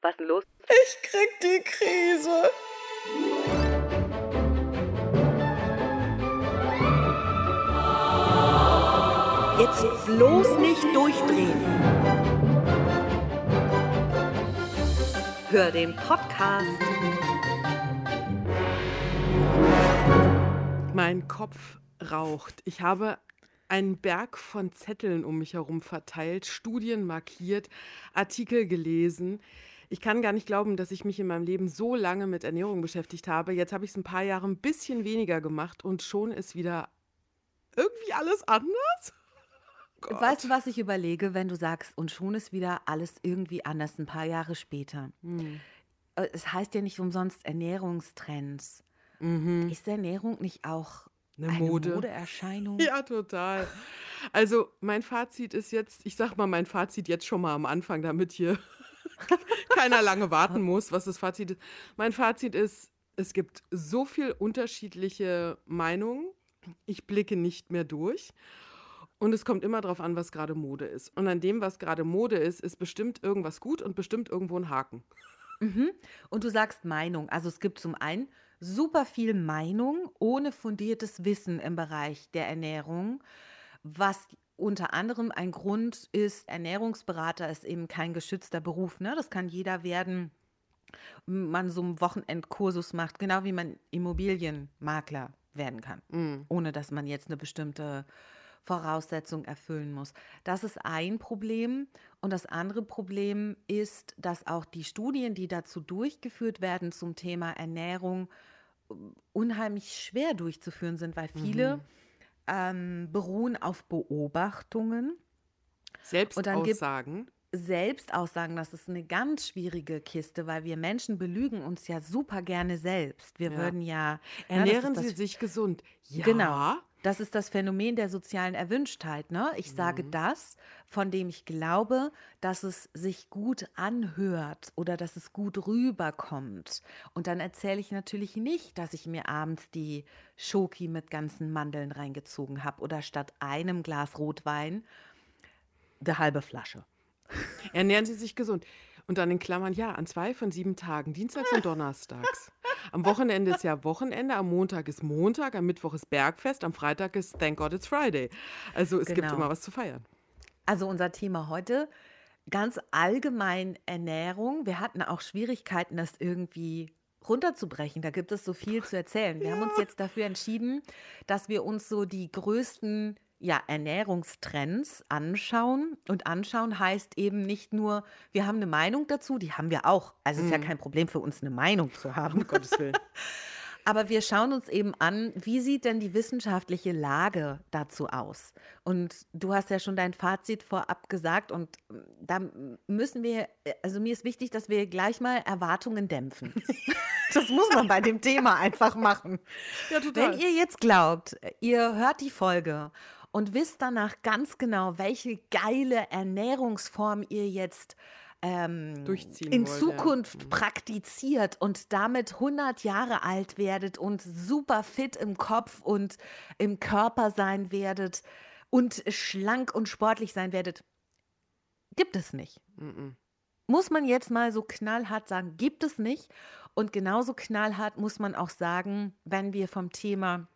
Was denn los? Ich krieg die Krise. Jetzt bloß nicht durchdrehen. Hör den Podcast. Mein Kopf raucht. Ich habe einen Berg von Zetteln um mich herum verteilt, Studien markiert, Artikel gelesen. Ich kann gar nicht glauben, dass ich mich in meinem Leben so lange mit Ernährung beschäftigt habe. Jetzt habe ich es ein paar Jahre ein bisschen weniger gemacht und schon ist wieder irgendwie alles anders. Gott. Weißt du, was ich überlege, wenn du sagst, und schon ist wieder alles irgendwie anders, ein paar Jahre später? Hm. Äh, Es heißt ja nicht umsonst Ernährungstrends. Mhm. Ist Ernährung nicht auch Eine eine Mode. Modeerscheinung? Ja, total. Also mein Fazit ist jetzt, ich sag mal mein Fazit jetzt schon mal am Anfang, damit hier keiner lange warten muss, was das Fazit ist. Mein Fazit ist, es gibt so viel unterschiedliche Meinungen. Ich blicke nicht mehr durch. Und es kommt immer darauf an, was gerade Mode ist. Und an dem, was gerade Mode ist, ist bestimmt irgendwas gut und bestimmt irgendwo ein Haken. Mhm. Und du sagst Meinung. Also es gibt zum einen super viel Meinung ohne fundiertes Wissen im Bereich der Ernährung, was unter anderem ein Grund ist, Ernährungsberater ist eben kein geschützter Beruf. Ne? Das kann jeder werden, man so einen Wochenendkursus macht, genau wie man Immobilienmakler werden kann, Mm. ohne dass man jetzt eine bestimmte Voraussetzung erfüllen muss. Das ist ein Problem. Und das andere Problem ist, dass auch die Studien, die dazu durchgeführt werden zum Thema Ernährung, unheimlich schwer durchzuführen sind, weil viele ähm, beruhen auf Beobachtungen. Selbstaussagen. Selbstaussagen, das ist eine ganz schwierige Kiste, weil wir Menschen belügen uns ja super gerne selbst. Wir Ja. würden ja. ne, Ernähren das Sie sich gesund. Ja. Genau. Das ist das Phänomen der sozialen Erwünschtheit. Ne? Ich sage Mhm. das, von dem ich glaube, dass es sich gut anhört oder dass es gut rüberkommt. Und dann erzähle ich natürlich nicht, dass ich mir abends die Schoki mit ganzen Mandeln reingezogen habe oder statt einem Glas Rotwein eine halbe Flasche. Ernähren Sie sich gesund. Und dann in Klammern, ja, an zwei von sieben Tagen, dienstags und donnerstags. Am Wochenende ist ja Wochenende, am Montag ist Montag, am Mittwoch ist Bergfest, am Freitag ist Thank God It's Friday. Also es gibt Genau. immer was zu feiern. Also unser Thema heute, ganz allgemein Ernährung. Wir hatten auch Schwierigkeiten, das irgendwie runterzubrechen. Da gibt es so viel zu erzählen. Wir haben uns jetzt dafür entschieden, dass wir uns so die größten ja, Ernährungstrends anschauen. Und anschauen heißt eben nicht nur, wir haben eine Meinung dazu, die haben wir auch. Also es ist ja kein Problem für uns, eine Meinung zu haben. Um Gottes Willen. Aber wir schauen uns eben an, wie sieht denn die wissenschaftliche Lage dazu aus? Und du hast ja schon dein Fazit vorab gesagt und ähm, da müssen wir, also mir ist wichtig, dass wir gleich mal Erwartungen dämpfen. Das muss man bei dem Thema einfach machen. Ja, total. Wenn ihr jetzt glaubt, ihr hört die Folge und wisst danach ganz genau, welche geile Ernährungsform ihr jetzt ähm, in wollt, ja. Zukunft praktiziert und damit 100 Jahre alt werdet und super fit im Kopf und im Körper sein werdet und schlank und sportlich sein werdet, gibt es nicht. Muss man jetzt mal so knallhart sagen, gibt es nicht. Und genauso knallhart muss man auch sagen, wenn wir vom Thema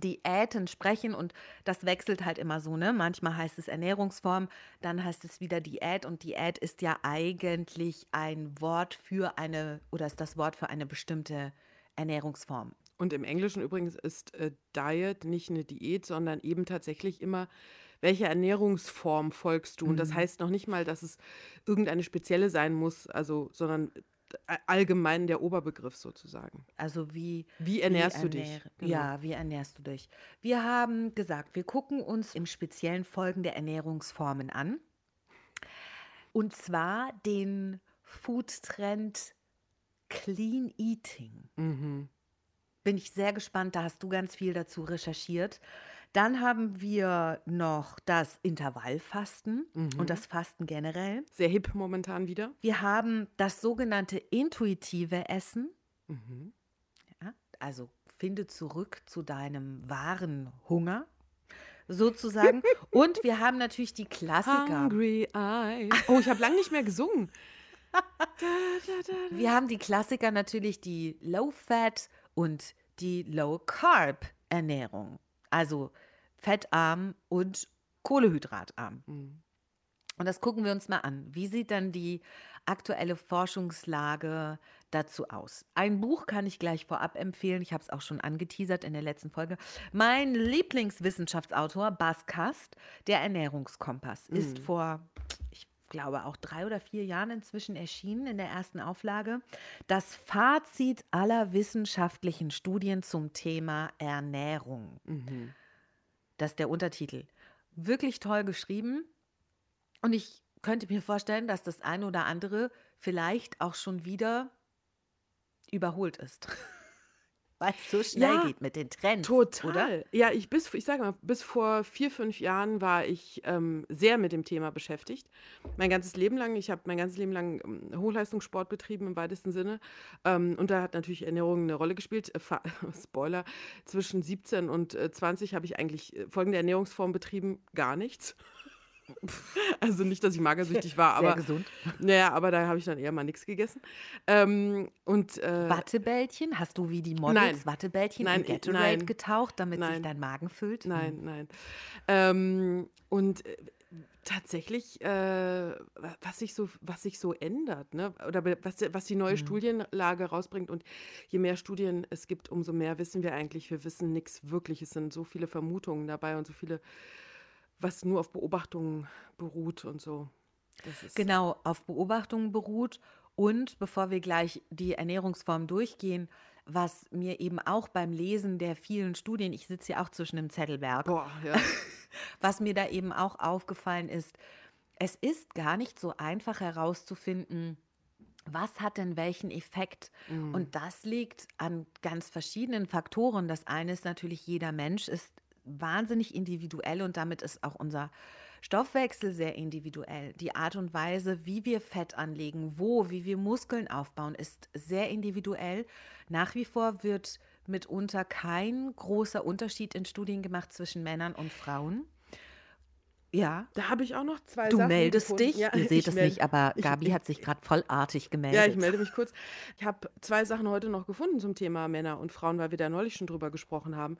Diäten sprechen und das wechselt halt immer so, ne? Manchmal heißt es Ernährungsform, dann heißt es wieder Diät und Diät ist ja eigentlich ein Wort für eine oder ist das Wort für eine bestimmte Ernährungsform. Und im Englischen übrigens ist äh, Diet nicht eine Diät, sondern eben tatsächlich immer, welche Ernährungsform folgst du? Und Mhm. das heißt noch nicht mal, dass es irgendeine spezielle sein muss, also, sondern allgemein der Oberbegriff sozusagen. Also wie Wie ernährst du dich? ernähr- Genau. Ja, wie ernährst du dich? Wir haben gesagt, wir gucken uns im speziellen Folgen der Ernährungsformen an. Und zwar den Foodtrend Clean Eating. Mhm. Bin ich sehr gespannt, da hast du ganz viel dazu recherchiert. Dann haben wir noch das Intervallfasten Mhm. und das Fasten generell. Sehr hip momentan wieder. Wir haben das sogenannte intuitive Essen. Mhm. Ja, also finde zurück zu deinem wahren Hunger, sozusagen. Und wir haben natürlich die Klassiker. Hungry Eyes. Oh, ich habe lange nicht mehr gesungen. Wir haben die Klassiker natürlich die Low-Fat und die Low-Carb-Ernährung. Also fettarm und kohlehydratarm. Mhm. Und das gucken wir uns mal an. Wie sieht dann die aktuelle Forschungslage dazu aus? Ein Buch kann ich gleich vorab empfehlen. Ich habe es auch schon angeteasert in der letzten Folge. Mein Lieblingswissenschaftsautor, Bas Kast, der Ernährungskompass, ist Mhm. vor, ich glaube, auch drei oder vier Jahren inzwischen erschienen in der ersten Auflage. Das Fazit aller wissenschaftlichen Studien zum Thema Ernährung. Mhm. Das ist der Untertitel. Wirklich toll geschrieben. Und ich könnte mir vorstellen, dass das eine oder andere vielleicht auch schon wieder überholt ist. Weil es so schnell Ja, geht mit den Trends, Total. oder? Ja, ich bis, ich sage mal, bis vor vier, fünf Jahren war ich ähm, sehr mit dem Thema beschäftigt. Mein ganzes Leben lang, ich habe mein ganzes Leben lang ähm, Hochleistungssport betrieben im weitesten Sinne. Ähm, und da hat natürlich Ernährung eine Rolle gespielt. Äh, Spoiler, zwischen 17 und äh, 20 habe ich eigentlich äh, folgende Ernährungsform betrieben, gar nichts. Also nicht, dass ich magersüchtig war, Sehr aber gesund. naja, aber da habe ich dann eher mal nichts gegessen. Ähm, und äh, Wattebällchen? Hast du wie die Models Nein. Wattebällchen Nein, in Gatorade nein. getaucht, damit sich Nein. dein Magen füllt? Nein, nein. Ähm, und äh, tatsächlich, äh, was sich so, was sich so ändert, ne? Oder was, was die neue Mhm. Studienlage rausbringt und je mehr Studien es gibt, umso mehr wissen wir eigentlich. Wir wissen nichts wirklich. Es sind so viele Vermutungen dabei und so viele, was nur auf Beobachtungen beruht und so. Genau, auf Beobachtungen beruht. Und bevor wir gleich die Ernährungsform durchgehen, was mir eben auch beim Lesen der vielen Studien, ich sitze ja auch zwischen dem Zettelberg, Boah, ja. was mir da eben auch aufgefallen ist, es ist gar nicht so einfach herauszufinden, was hat denn welchen Effekt? Mhm. Und das liegt an ganz verschiedenen Faktoren. Das eine ist natürlich, jeder Mensch ist wahnsinnig individuell und damit ist auch unser Stoffwechsel sehr individuell. Die Art und Weise, wie wir Fett anlegen, wo, wie wir Muskeln aufbauen, ist sehr individuell. Nach wie vor wird mitunter kein großer Unterschied in Studien gemacht zwischen Männern und Frauen. Ja, Da habe ich auch noch zwei du Sachen meldest gefunden. dich. Ja, Ihr seht es melde- nicht, aber ich- Gabi ich- hat sich gerade vollartig gemeldet. Ja, ich melde mich kurz. Ich habe zwei Sachen heute noch gefunden zum Thema Männer und Frauen, weil wir da neulich schon drüber gesprochen haben.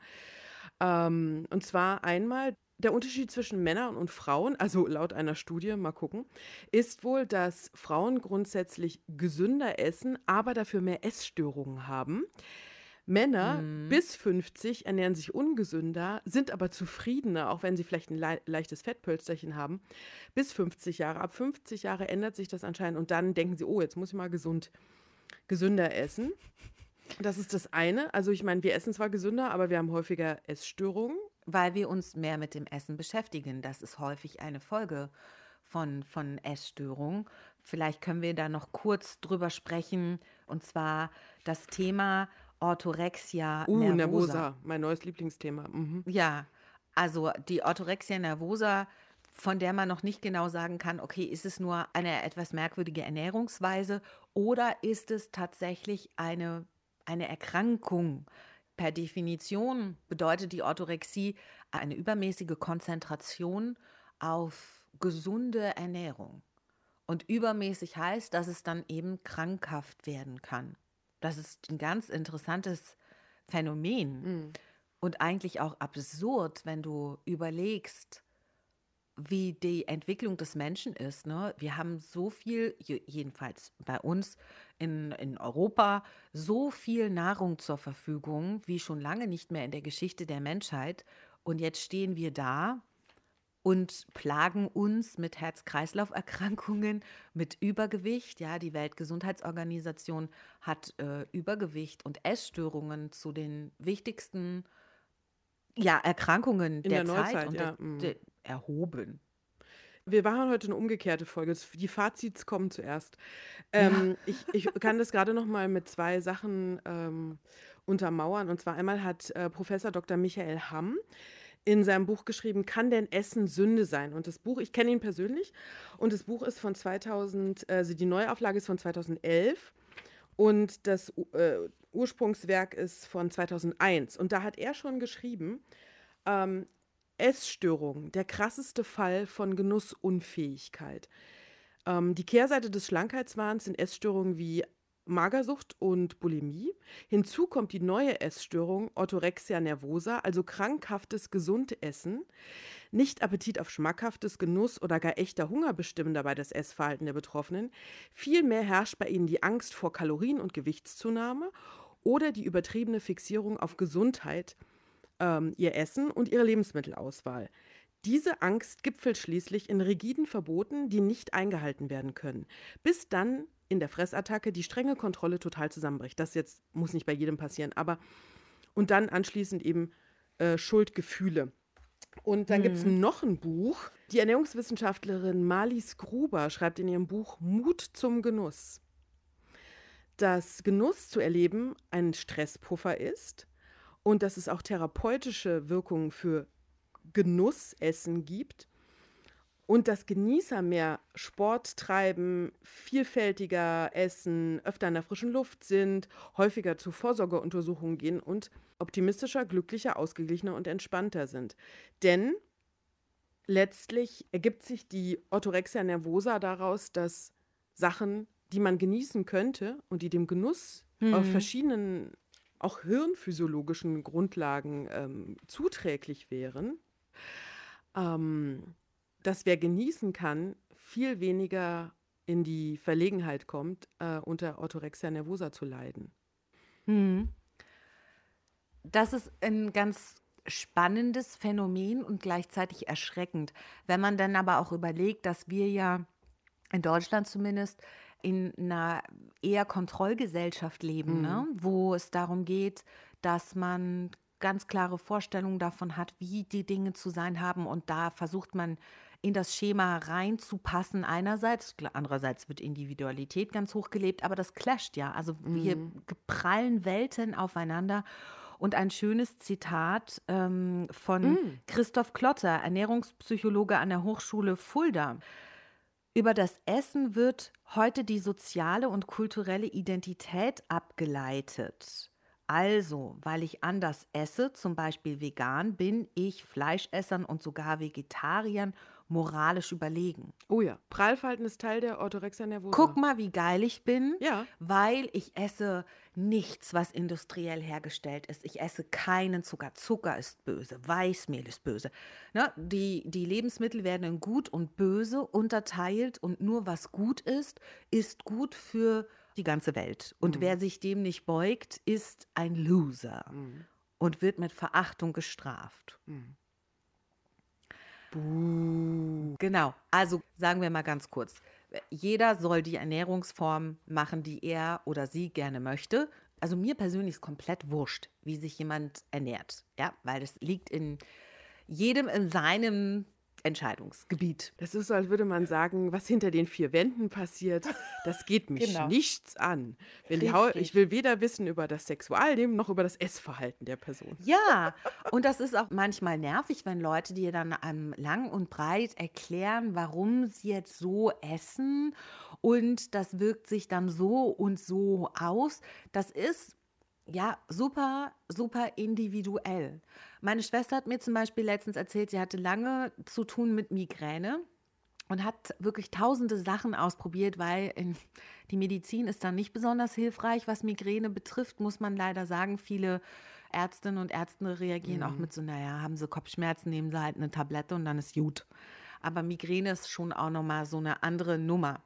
Ähm, und zwar einmal der Unterschied zwischen Männern und Frauen, also laut einer Studie, mal gucken, ist wohl, dass Frauen grundsätzlich gesünder essen, aber dafür mehr Essstörungen haben. Männer Mhm. bis 50 ernähren sich ungesünder, sind aber zufriedener, auch wenn sie vielleicht ein lei- leichtes Fettpölsterchen haben. Bis 50 Jahre. Ab 50 Jahre ändert sich das anscheinend und dann denken sie, oh, jetzt muss ich mal gesund, gesünder essen. Das ist das eine. Also ich meine, wir essen zwar gesünder, aber wir haben häufiger Essstörungen. Weil wir uns mehr mit dem Essen beschäftigen. Das ist häufig eine Folge von, von Essstörungen. Vielleicht können wir da noch kurz drüber sprechen. Und zwar das Thema Orthorexia Uh, nervosa. Nervosa, mein neues Lieblingsthema. Mhm. Ja, also die Orthorexia nervosa, von der man noch nicht genau sagen kann, okay, ist es nur eine etwas merkwürdige Ernährungsweise oder ist es tatsächlich eine, eine Erkrankung? Per Definition bedeutet die Orthorexie eine übermäßige Konzentration auf gesunde Ernährung. Und übermäßig heißt, dass es dann eben krankhaft werden kann. Das ist ein ganz interessantes Phänomen Mhm. und eigentlich auch absurd, wenn du überlegst, wie die Entwicklung des Menschen ist. Ne? Wir haben so viel, je- jedenfalls bei uns in, in Europa, so viel Nahrung zur Verfügung wie schon lange nicht mehr in der Geschichte der Menschheit. Und jetzt stehen wir da und plagen uns mit Herz-Kreislauf-Erkrankungen, mit Übergewicht. Ja, die Weltgesundheitsorganisation hat äh, Übergewicht und Essstörungen zu den wichtigsten ja, Erkrankungen der, der Zeit Neuzeit, und ja, der, mm. der, erhoben. Wir machen heute eine umgekehrte Folge. Die Fazits kommen zuerst. Ähm, ich, ich kann das gerade noch mal mit zwei Sachen ähm, untermauern. Und zwar einmal hat äh, Professor Dr. Michael Hamm in seinem Buch geschrieben, kann denn Essen Sünde sein? Und das Buch, ich kenne ihn persönlich, und das Buch ist von 2000, also die Neuauflage ist von 2011 und das äh, Ursprungswerk ist von 2001. Und da hat er schon geschrieben, ähm, Essstörung, der krasseste Fall von Genussunfähigkeit. Ähm, die Kehrseite des Schlankheitswahns sind Essstörungen wie Magersucht und Bulimie. Hinzu kommt die neue Essstörung Orthorexia nervosa, also krankhaftes Gesundessen. Nicht Appetit auf schmackhaftes Genuss oder gar echter Hunger bestimmen dabei das Essverhalten der Betroffenen. Vielmehr herrscht bei ihnen die Angst vor Kalorien- und Gewichtszunahme oder die übertriebene Fixierung auf Gesundheit, ähm, ihr Essen und ihre Lebensmittelauswahl. Diese Angst gipfelt schließlich in rigiden Verboten, die nicht eingehalten werden können, bis dann in der Fressattacke die strenge Kontrolle total zusammenbricht. Das jetzt muss nicht bei jedem passieren, aber und dann anschließend eben äh, Schuldgefühle. Und dann mhm. gibt es noch ein Buch. Die Ernährungswissenschaftlerin Marlies Gruber schreibt in ihrem Buch Mut zum Genuss, dass Genuss zu erleben ein Stresspuffer ist und dass es auch therapeutische Wirkungen für Genussessen gibt und dass Genießer mehr Sport treiben, vielfältiger essen, öfter in der frischen Luft sind, häufiger zu Vorsorgeuntersuchungen gehen und optimistischer, glücklicher, ausgeglichener und entspannter sind. Denn letztlich ergibt sich die Orthorexia nervosa daraus, dass Sachen, die man genießen könnte und die dem Genuss mhm. auf verschiedenen, auch hirnphysiologischen Grundlagen ähm, zuträglich wären, ähm, dass wer genießen kann, viel weniger in die Verlegenheit kommt, äh, unter Orthorexia nervosa zu leiden. Hm. Das ist ein ganz spannendes Phänomen und gleichzeitig erschreckend. Wenn man dann aber auch überlegt, dass wir ja in Deutschland zumindest in einer eher Kontrollgesellschaft leben, mhm. ne? wo es darum geht, dass man ganz klare Vorstellungen davon hat, wie die Dinge zu sein haben. Und da versucht man in das Schema reinzupassen einerseits, andererseits wird Individualität ganz hoch gelebt, aber das clasht ja. Also wir mhm. prallen Welten aufeinander. Und ein schönes Zitat ähm, von mm. Christoph Klotter, Ernährungspsychologe an der Hochschule Fulda. Über das Essen wird heute die soziale und kulturelle Identität abgeleitet. Also, weil ich anders esse, zum Beispiel vegan, bin ich Fleischessern und sogar Vegetariern moralisch überlegen. Oh ja, Prallfalten ist Teil der Orthorexia nervosa. Guck mal, wie geil ich bin, ja. weil ich esse nichts, was industriell hergestellt ist. Ich esse keinen Zucker. Zucker ist böse, Weißmehl ist böse. Ne? Die, die Lebensmittel werden in gut und böse unterteilt und nur was gut ist, ist gut für die ganze Welt. Und mhm. wer sich dem nicht beugt, ist ein Loser mhm. und wird mit Verachtung gestraft. Mhm. Buh. Genau, also sagen wir mal ganz kurz. Jeder soll die Ernährungsform machen, die er oder sie gerne möchte. Also mir persönlich ist komplett wurscht, wie sich jemand ernährt. Ja, weil das liegt in jedem in seinem Entscheidungsgebiet. Das ist so, als würde man sagen, was hinter den vier Wänden passiert, das geht mich genau. nichts an. ich will weder wissen über das Sexualleben noch über das Essverhalten der Person. Ja, und das ist auch manchmal nervig, wenn Leute dir dann um, lang und breit erklären, warum sie jetzt so essen und das wirkt sich dann so und so aus. Das ist ja, super, super individuell. Meine Schwester hat mir zum Beispiel letztens erzählt, sie hatte lange zu tun mit Migräne und hat wirklich tausende Sachen ausprobiert, weil in, die Medizin ist dann nicht besonders hilfreich, was Migräne betrifft, muss man leider sagen. Viele Ärztinnen und Ärzte reagieren mhm. auch mit so, naja, haben sie Kopfschmerzen, nehmen sie halt eine Tablette und dann ist gut. Aber Migräne ist schon auch nochmal so eine andere Nummer.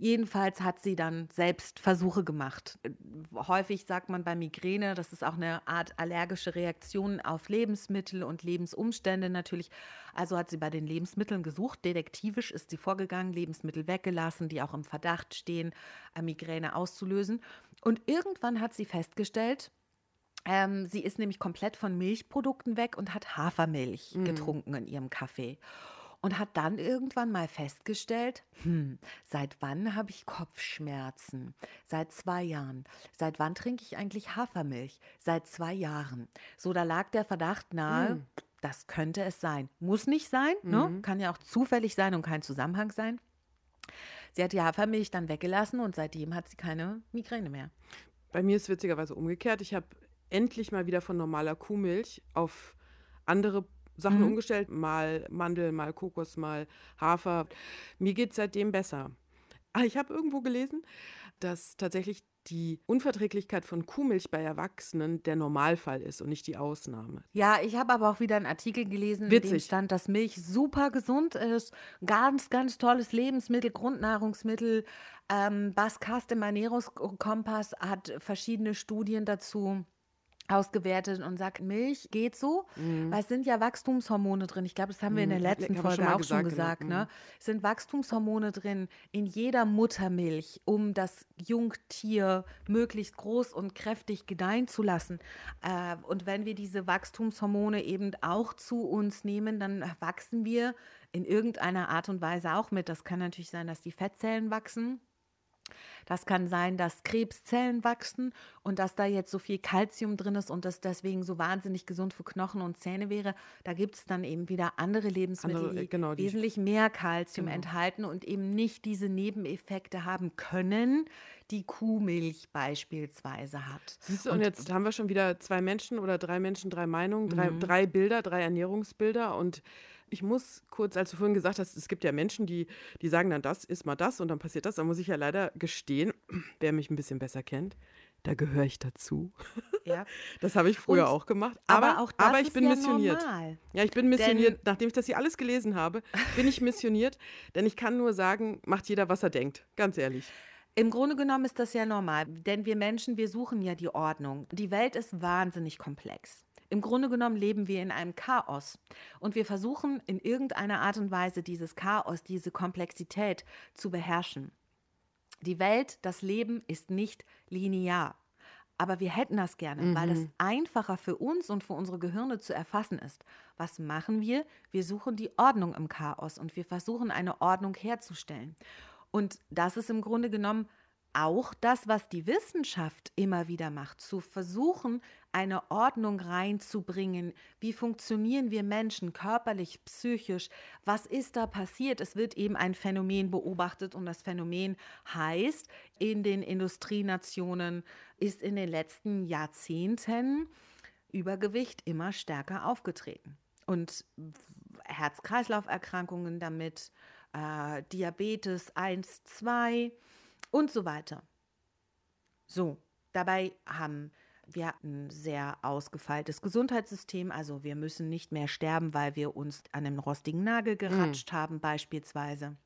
Jedenfalls hat sie dann selbst Versuche gemacht. Häufig sagt man bei Migräne, das ist auch eine Art allergische Reaktion auf Lebensmittel und Lebensumstände natürlich. Also hat sie bei den Lebensmitteln gesucht. Detektivisch ist sie vorgegangen, Lebensmittel weggelassen, die auch im Verdacht stehen, Migräne auszulösen. Und irgendwann hat sie festgestellt, ähm, sie ist nämlich komplett von Milchprodukten weg und hat Hafermilch mm. getrunken in ihrem Kaffee und hat dann irgendwann mal festgestellt, hm, seit wann habe ich Kopfschmerzen? Seit zwei Jahren. Seit wann trinke ich eigentlich Hafermilch? Seit zwei Jahren. So, da lag der Verdacht nahe, hm. das könnte es sein. Muss nicht sein, ne? mhm. ne? kann ja auch zufällig sein und kein Zusammenhang sein. Sie hat die Hafermilch dann weggelassen und seitdem hat sie keine Migräne mehr. Bei mir ist es witzigerweise umgekehrt. Ich habe endlich mal wieder von normaler Kuhmilch auf andere Sachen mhm. umgestellt, mal Mandel, mal Kokos, mal Hafer. Mir geht es seitdem besser. Ah, ich habe irgendwo gelesen, dass tatsächlich die Unverträglichkeit von Kuhmilch bei Erwachsenen der Normalfall ist und nicht die Ausnahme. Ja, ich habe aber auch wieder einen Artikel gelesen, in dem stand, dass Milch super gesund ist. Ganz, ganz tolles Lebensmittel, Grundnahrungsmittel. Ähm, Bas Kast im Ernährungskompass hat verschiedene Studien dazu ausgewertet und sagt, Milch geht so, mhm. weil es sind ja Wachstumshormone drin. Ich glaube, das haben wir in der mhm. letzten Folge schon auch gesagt, schon gesagt. Genau. Ne? Mhm. Es sind Wachstumshormone drin in jeder Muttermilch, um das Jungtier möglichst groß und kräftig gedeihen zu lassen. Äh, und wenn wir diese Wachstumshormone eben auch zu uns nehmen, dann wachsen wir in irgendeiner Art und Weise auch mit. Das kann natürlich sein, dass die Fettzellen wachsen das kann sein, dass Krebszellen wachsen und dass da jetzt so viel Kalzium drin ist und das deswegen so wahnsinnig gesund für Knochen und Zähne wäre. Da gibt es dann eben wieder andere Lebensmittel, andere, die, genau, die wesentlich mehr Kalzium genau. enthalten und eben nicht diese Nebeneffekte haben können, die Kuhmilch beispielsweise hat. Siehst du, und, und jetzt haben wir schon wieder zwei Menschen oder drei Menschen, drei Meinungen, drei, mhm. drei Bilder, drei Ernährungsbilder und ich muss kurz, als du vorhin gesagt hast, es gibt ja Menschen, die, die sagen dann, das ist mal das und dann passiert das. Da muss ich ja leider gestehen, wer mich ein bisschen besser kennt, da gehöre ich dazu. Ja. Das habe ich früher und, auch gemacht. Aber, aber, auch aber ich bin ja missioniert. Normal. Ja, ich bin missioniert. Denn, Nachdem ich das hier alles gelesen habe, bin ich missioniert. denn ich kann nur sagen, macht jeder, was er denkt. Ganz ehrlich. Im Grunde genommen ist das ja normal, denn wir Menschen, wir suchen ja die Ordnung. Die Welt ist wahnsinnig komplex. Im Grunde genommen leben wir in einem Chaos und wir versuchen in irgendeiner Art und Weise dieses Chaos, diese Komplexität zu beherrschen. Die Welt, das Leben ist nicht linear. Aber wir hätten das gerne, mhm. weil das mhm. einfacher für uns und für unsere Gehirne zu erfassen ist. Was machen wir? Wir suchen die Ordnung im Chaos und wir versuchen eine Ordnung herzustellen. Und das ist im Grunde genommen auch das, was die Wissenschaft immer wieder macht, zu versuchen, eine Ordnung reinzubringen. Wie funktionieren wir Menschen körperlich, psychisch? Was ist da passiert? Es wird eben ein Phänomen beobachtet und das Phänomen heißt, in den Industrienationen ist in den letzten Jahrzehnten Übergewicht immer stärker aufgetreten. Und Herz-Kreislauf-Erkrankungen damit, äh, Diabetes 1, 2 und so weiter. So, dabei haben wir ein sehr ausgefeiltes Gesundheitssystem, also wir müssen nicht mehr sterben, weil wir uns an einem rostigen Nagel mhm. geratscht mhm. haben beispielsweise.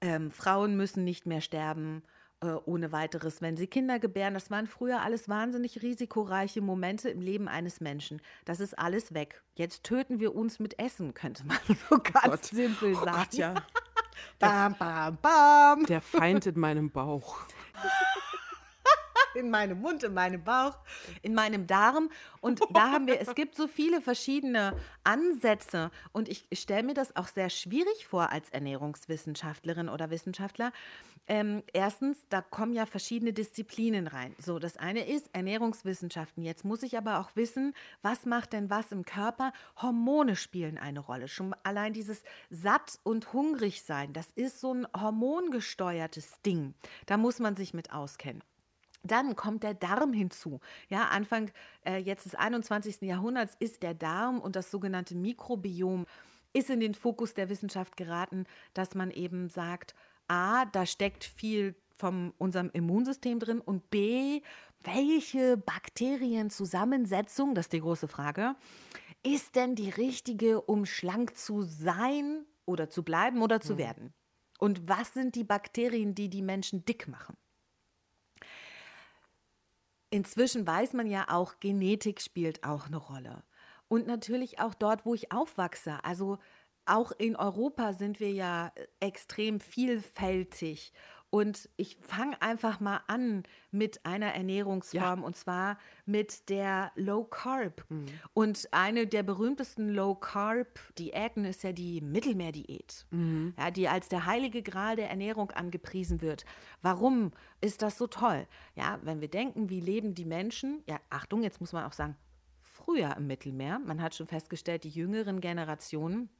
Ähm, Frauen müssen nicht mehr sterben äh, ohne weiteres, wenn sie Kinder gebären. Das waren früher alles wahnsinnig risikoreiche Momente im Leben eines Menschen. Das ist alles weg. Jetzt töten wir uns mit Essen, könnte man so oh ganz Gott. simpel oh sagen. Gott, ja. bam, bam, bam. Der Feind in meinem Bauch. in meinem Mund, in meinem Bauch, in meinem Darm. Und da haben wir, es gibt so viele verschiedene Ansätze. Und ich stelle mir das auch sehr schwierig vor als Ernährungswissenschaftlerin oder Wissenschaftler. Ähm, erstens, da kommen ja verschiedene Disziplinen rein. So, das eine ist Ernährungswissenschaften. Jetzt muss ich aber auch wissen, was macht denn was im Körper? Hormone spielen eine Rolle. Schon allein dieses satt und hungrig sein, das ist so ein hormongesteuertes Ding. Da muss man sich mit auskennen. Dann kommt der Darm hinzu. Ja, Anfang äh, jetzt des 21. Jahrhunderts ist der Darm und das sogenannte Mikrobiom ist in den Fokus der Wissenschaft geraten, dass man eben sagt, a, da steckt viel von unserem Immunsystem drin und b, welche Bakterienzusammensetzung, das ist die große Frage, ist denn die richtige, um schlank zu sein oder zu bleiben oder zu mhm. werden? Und was sind die Bakterien, die die Menschen dick machen? Inzwischen weiß man ja auch, Genetik spielt auch eine Rolle. Und natürlich auch dort, wo ich aufwachse. Also auch in Europa sind wir ja extrem vielfältig. Und ich fange einfach mal an mit einer Ernährungsform ja. und zwar mit der Low Carb. Mhm. Und eine der berühmtesten Low Carb Diäten ist ja die Mittelmeerdiät, mhm. ja, die als der heilige Gral der Ernährung angepriesen wird. Warum ist das so toll? Ja, wenn wir denken, wie leben die Menschen? Ja, Achtung, jetzt muss man auch sagen, früher im Mittelmeer. Man hat schon festgestellt, die jüngeren Generationen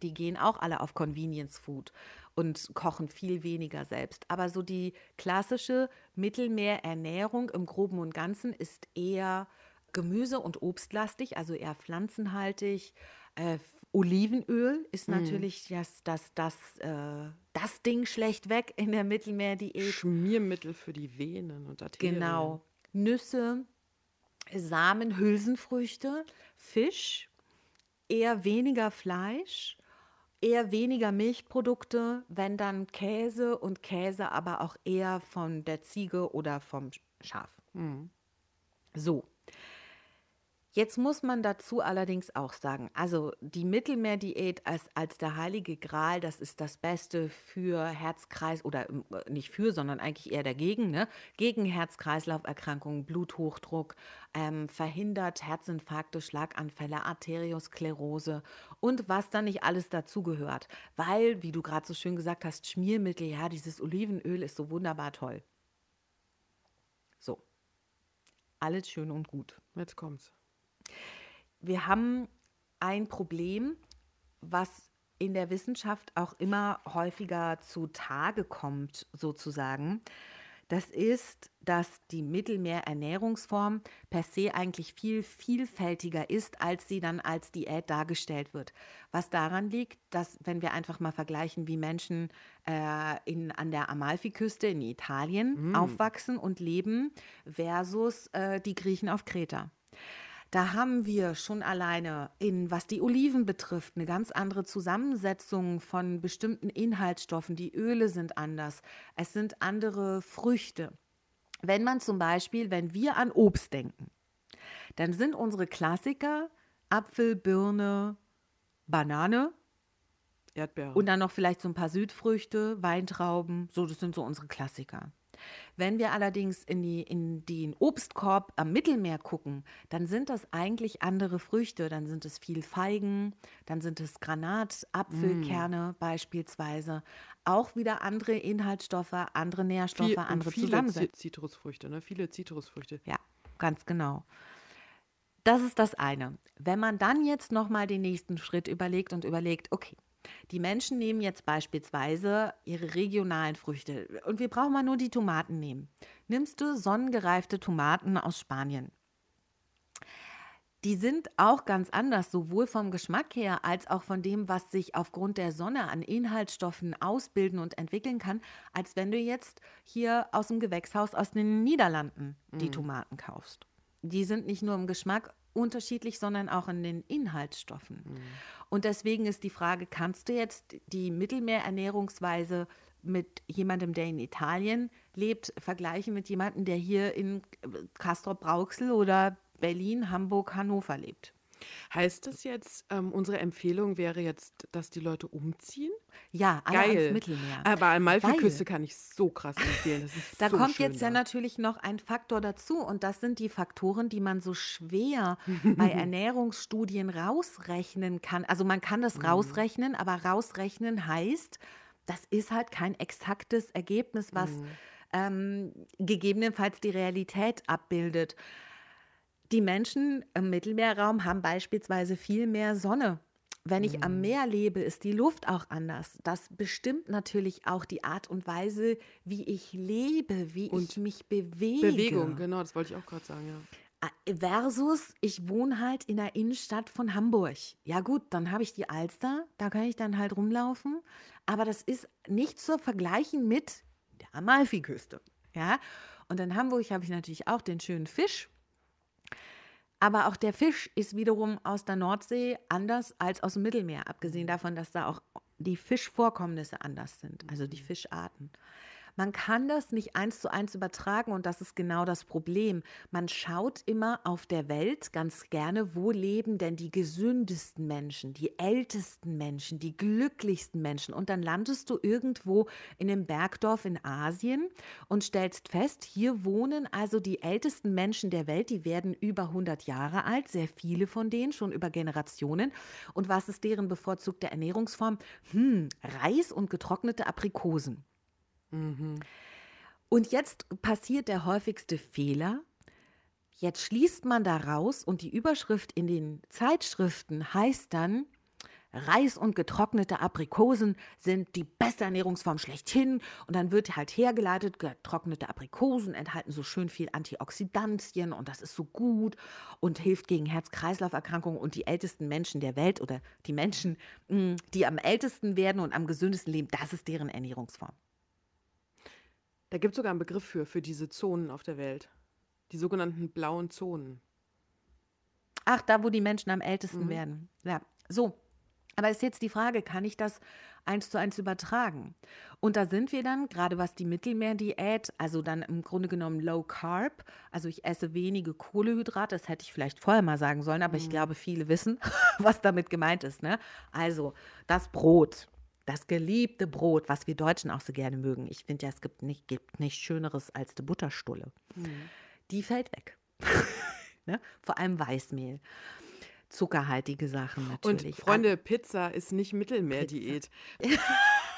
die gehen auch alle auf Convenience Food und kochen viel weniger selbst. Aber so die klassische Mittelmeerernährung im Groben und Ganzen ist eher Gemüse- und Obstlastig, also eher pflanzenhaltig. Äh, Olivenöl ist mhm. natürlich das, das, das, äh, das Ding schlecht weg in der Mittelmeerdiät. Schmiermittel für die Venen und Arterien. Genau. Nüsse, Samen, Hülsenfrüchte, Fisch, eher weniger Fleisch, eher weniger Milchprodukte, wenn dann Käse und Käse aber auch eher von der Ziege oder vom Schaf. Mhm. So. Jetzt muss man dazu allerdings auch sagen, also die Mittelmeerdiät als, als der heilige Gral, das ist das Beste für Herzkreis oder äh, nicht für, sondern eigentlich eher dagegen, ne? gegen Herz-Kreislauf-Erkrankungen, Bluthochdruck, ähm, verhindert Herzinfarkte, Schlaganfälle, Arteriosklerose und was dann nicht alles dazugehört. Weil, wie du gerade so schön gesagt hast, Schmiermittel, ja, dieses Olivenöl ist so wunderbar toll. So. Alles schön und gut. Jetzt kommt's. Wir haben ein Problem, was in der Wissenschaft auch immer häufiger zutage kommt, sozusagen. Das ist, dass die Mittelmeerernährungsform per se eigentlich viel vielfältiger ist, als sie dann als Diät dargestellt wird. Was daran liegt, dass, wenn wir einfach mal vergleichen, wie Menschen äh, in, an der Amalfiküste in Italien aufwachsen und leben versus äh, die Griechen auf Kreta. Da haben wir schon alleine in, was die Oliven betrifft, eine ganz andere Zusammensetzung von bestimmten Inhaltsstoffen. Die Öle sind anders. Es sind andere Früchte. Wenn man zum Beispiel, wenn wir an Obst denken, dann sind unsere Klassiker Apfel, Birne, Banane Erdbeere. und dann noch vielleicht so ein paar Südfrüchte, Weintrauben. So, das sind so unsere Klassiker. Wenn wir allerdings in, die, in den Obstkorb am Mittelmeer gucken, dann sind das eigentlich andere Früchte. Dann sind es viel Feigen, dann sind es Granat, Apfelkerne beispielsweise. Auch wieder andere Inhaltsstoffe, andere Nährstoffe, Viel, andere viele Zusammensetzungen. Zitrusfrüchte, ne? Viele Zitrusfrüchte. Ja, ganz genau. Das ist das eine. Wenn man dann jetzt nochmal den nächsten Schritt überlegt und überlegt, okay, die Menschen nehmen jetzt beispielsweise ihre regionalen Früchte und wir brauchen mal nur die Tomaten nehmen. Nimmst du sonnengereifte Tomaten aus Spanien? Die sind auch ganz anders, sowohl vom Geschmack her als auch von dem, was sich aufgrund der Sonne an Inhaltsstoffen ausbilden und entwickeln kann, als wenn du jetzt hier aus dem Gewächshaus aus den Niederlanden die Tomaten kaufst. Die sind nicht nur im Geschmack unterschiedlich, sondern auch in den Inhaltsstoffen. Und deswegen ist die Frage, kannst du jetzt die Mittelmeerernährungsweise mit jemandem, der in Italien lebt, vergleichen mit jemandem, der hier in Castrop-Rauxel oder Berlin, Hamburg, Hannover lebt? Heißt das jetzt, ähm, unsere Empfehlung wäre jetzt, dass die Leute umziehen? Ja, alle Geil. ans Mittelmeer. Aber Amalfiküste kann ich so krass empfehlen. Da so kommt jetzt ja da. natürlich noch ein Faktor dazu und das sind die Faktoren, die man so schwer bei Ernährungsstudien rausrechnen kann. Also man kann Mhm. das rausrechnen, aber rausrechnen heißt, das ist halt kein exaktes Ergebnis, was Mhm. ähm, gegebenenfalls die Realität abbildet. Die Menschen im Mittelmeerraum haben beispielsweise viel mehr Sonne. Wenn ich am Meer lebe, ist die Luft auch anders. Das bestimmt natürlich auch die Art und Weise, wie ich lebe, wie Und ich mich bewege. Bewegung, genau, das wollte ich auch gerade sagen, ja. Äh, Versus, ich wohne halt in der Innenstadt von Hamburg. Ja gut, dann habe ich die Alster, da kann ich dann halt rumlaufen. Aber das ist nicht zu vergleichen mit der Amalfiküste. Ja? Und in Hamburg habe ich natürlich auch den schönen Fisch. Aber auch der Fisch ist wiederum aus der Nordsee anders als aus dem Mittelmeer, abgesehen davon, dass da auch die Fischvorkommnisse anders sind, also die Fischarten. Man kann das nicht eins zu eins übertragen und das ist genau das Problem. Man schaut immer auf der Welt ganz gerne, wo leben denn die gesündesten Menschen, die ältesten Menschen, die glücklichsten Menschen. Und dann landest du irgendwo in einem Bergdorf in Asien und stellst fest, hier wohnen also die ältesten Menschen der Welt, die werden über 100 Jahre alt, sehr viele von denen schon über Generationen. Und was ist deren bevorzugte Ernährungsform? Hm, Reis und getrocknete Aprikosen. Und jetzt passiert der häufigste Fehler. Jetzt schließt man daraus und die Überschrift in den Zeitschriften heißt dann Reis und getrocknete Aprikosen sind die beste Ernährungsform schlechthin. Und dann wird halt hergeleitet, getrocknete Aprikosen enthalten so schön viel Antioxidantien und das ist so gut und hilft gegen Herz-Kreislauf-Erkrankungen. Und die ältesten Menschen der Welt oder die Menschen, mm, die am ältesten werden und am gesündesten leben, das ist deren Ernährungsform. Da gibt es sogar einen Begriff für, für diese Zonen auf der Welt. Die sogenannten blauen Zonen. Ach, da, wo die Menschen am ältesten Mhm. werden. Ja, so. Aber ist jetzt die Frage, kann ich das eins zu eins übertragen? Und da sind wir dann, gerade was die Mittelmeerdiät, also dann im Grunde genommen Low Carb, also ich esse wenige Kohlehydrate, das hätte ich vielleicht vorher mal sagen sollen, aber ich glaube, viele wissen, was damit gemeint ist. Ne? Also das Brot, das geliebte Brot, was wir Deutschen auch so gerne mögen. Ich finde ja, es gibt nicht, gibt nichts Schöneres als die Butterstulle. Die fällt weg. ne? Vor allem Weißmehl. Zuckerhaltige Sachen natürlich. Und Freunde, Pizza ist nicht Mittelmeerdiät.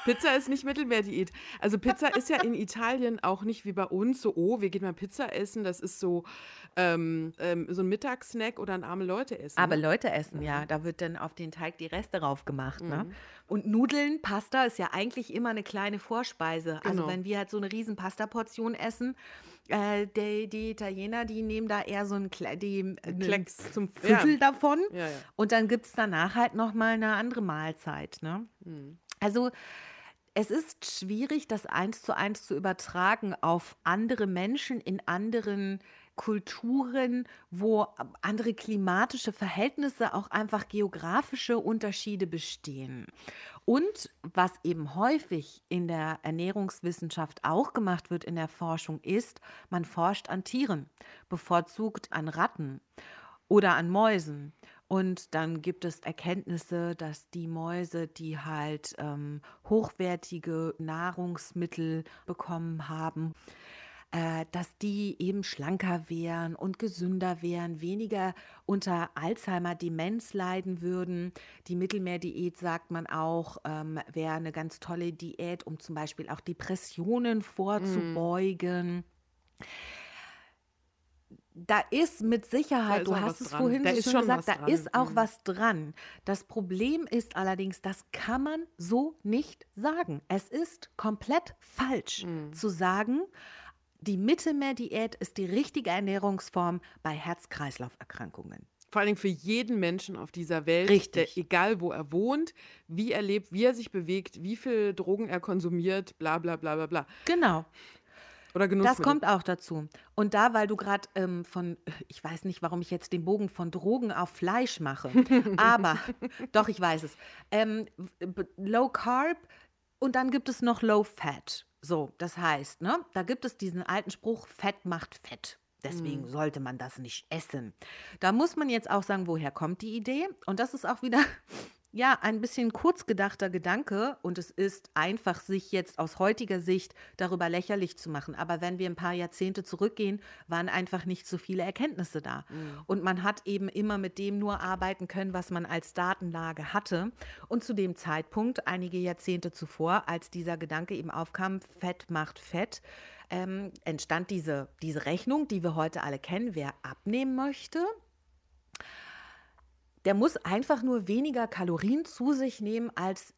Pizza ist nicht Mittelmeerdiät. Also Pizza ist ja in Italien auch nicht wie bei uns so, oh, wir gehen mal Pizza essen. Das ist so, ähm, ähm, so ein Mittagssnack oder ein arme Leute essen. Aber ne? Leute essen, Mhm. ja. Da wird dann auf den Teig die Reste drauf gemacht. Ne? Und Nudeln, Pasta ist ja eigentlich immer eine kleine Vorspeise. Also Genau. wenn wir halt so eine riesen Pasta-Portion essen, äh, die, die Italiener, die nehmen da eher so ein Kle die, einen Klecks zum Viertel ja. davon. Ja, ja. Und dann gibt es danach halt nochmal eine andere Mahlzeit. Ne? Mhm. Also es ist schwierig, das eins zu eins zu übertragen auf andere Menschen in anderen Kulturen, wo andere klimatische Verhältnisse, auch einfach geografische Unterschiede bestehen. Und was eben häufig in der Ernährungswissenschaft auch gemacht wird in der Forschung, ist, man forscht an Tieren, bevorzugt an Ratten oder an Mäusen. Und dann gibt es Erkenntnisse, dass die Mäuse, die halt ähm, hochwertige Nahrungsmittel bekommen haben, äh, dass die eben schlanker wären und gesünder wären, weniger unter Alzheimer-Demenz leiden würden. Die Mittelmeerdiät, sagt man auch, ähm, wäre eine ganz tolle Diät, um zum Beispiel auch Depressionen vorzubeugen. Da ist mit Sicherheit, ist du hast es dran. vorhin Da so schön schon gesagt, da dran. ist auch Mhm. was dran. Das Problem ist allerdings, das kann man so nicht sagen. Es ist komplett falsch Mhm. zu sagen, die Mittelmeerdiät ist die richtige Ernährungsform bei Herz-Kreislauf-Erkrankungen. Vor allen Dingen für jeden Menschen auf dieser Welt, Richtig. Der, egal wo er wohnt, wie er lebt, wie er sich bewegt, wie viel Drogen er konsumiert, bla bla bla bla bla. Genau. Oder Das Genussmittel. kommt auch dazu. Und da, weil du gerade ähm, von, ich weiß nicht, warum ich jetzt den Bogen von Drogen auf Fleisch mache, aber doch, ich weiß es. Ähm, low Carb und dann gibt es noch Low Fat. So, das heißt, ne, da gibt es diesen alten Spruch, Fett macht Fett. Deswegen sollte man das nicht essen. Da muss man jetzt auch sagen, woher kommt die Idee? Und das ist auch wieder ja, ein bisschen kurzgedachter Gedanke und es ist einfach, sich jetzt aus heutiger Sicht darüber lächerlich zu machen. Aber wenn wir ein paar Jahrzehnte zurückgehen, waren einfach nicht so viele Erkenntnisse da. Und man hat eben immer mit dem nur arbeiten können, was man als Datenlage hatte. Und zu dem Zeitpunkt, einige Jahrzehnte zuvor, als dieser Gedanke eben aufkam, Fett macht Fett, ähm, entstand diese, diese Rechnung, die wir heute alle kennen. Wer abnehmen möchte, der muss einfach nur weniger Kalorien zu sich nehmen, als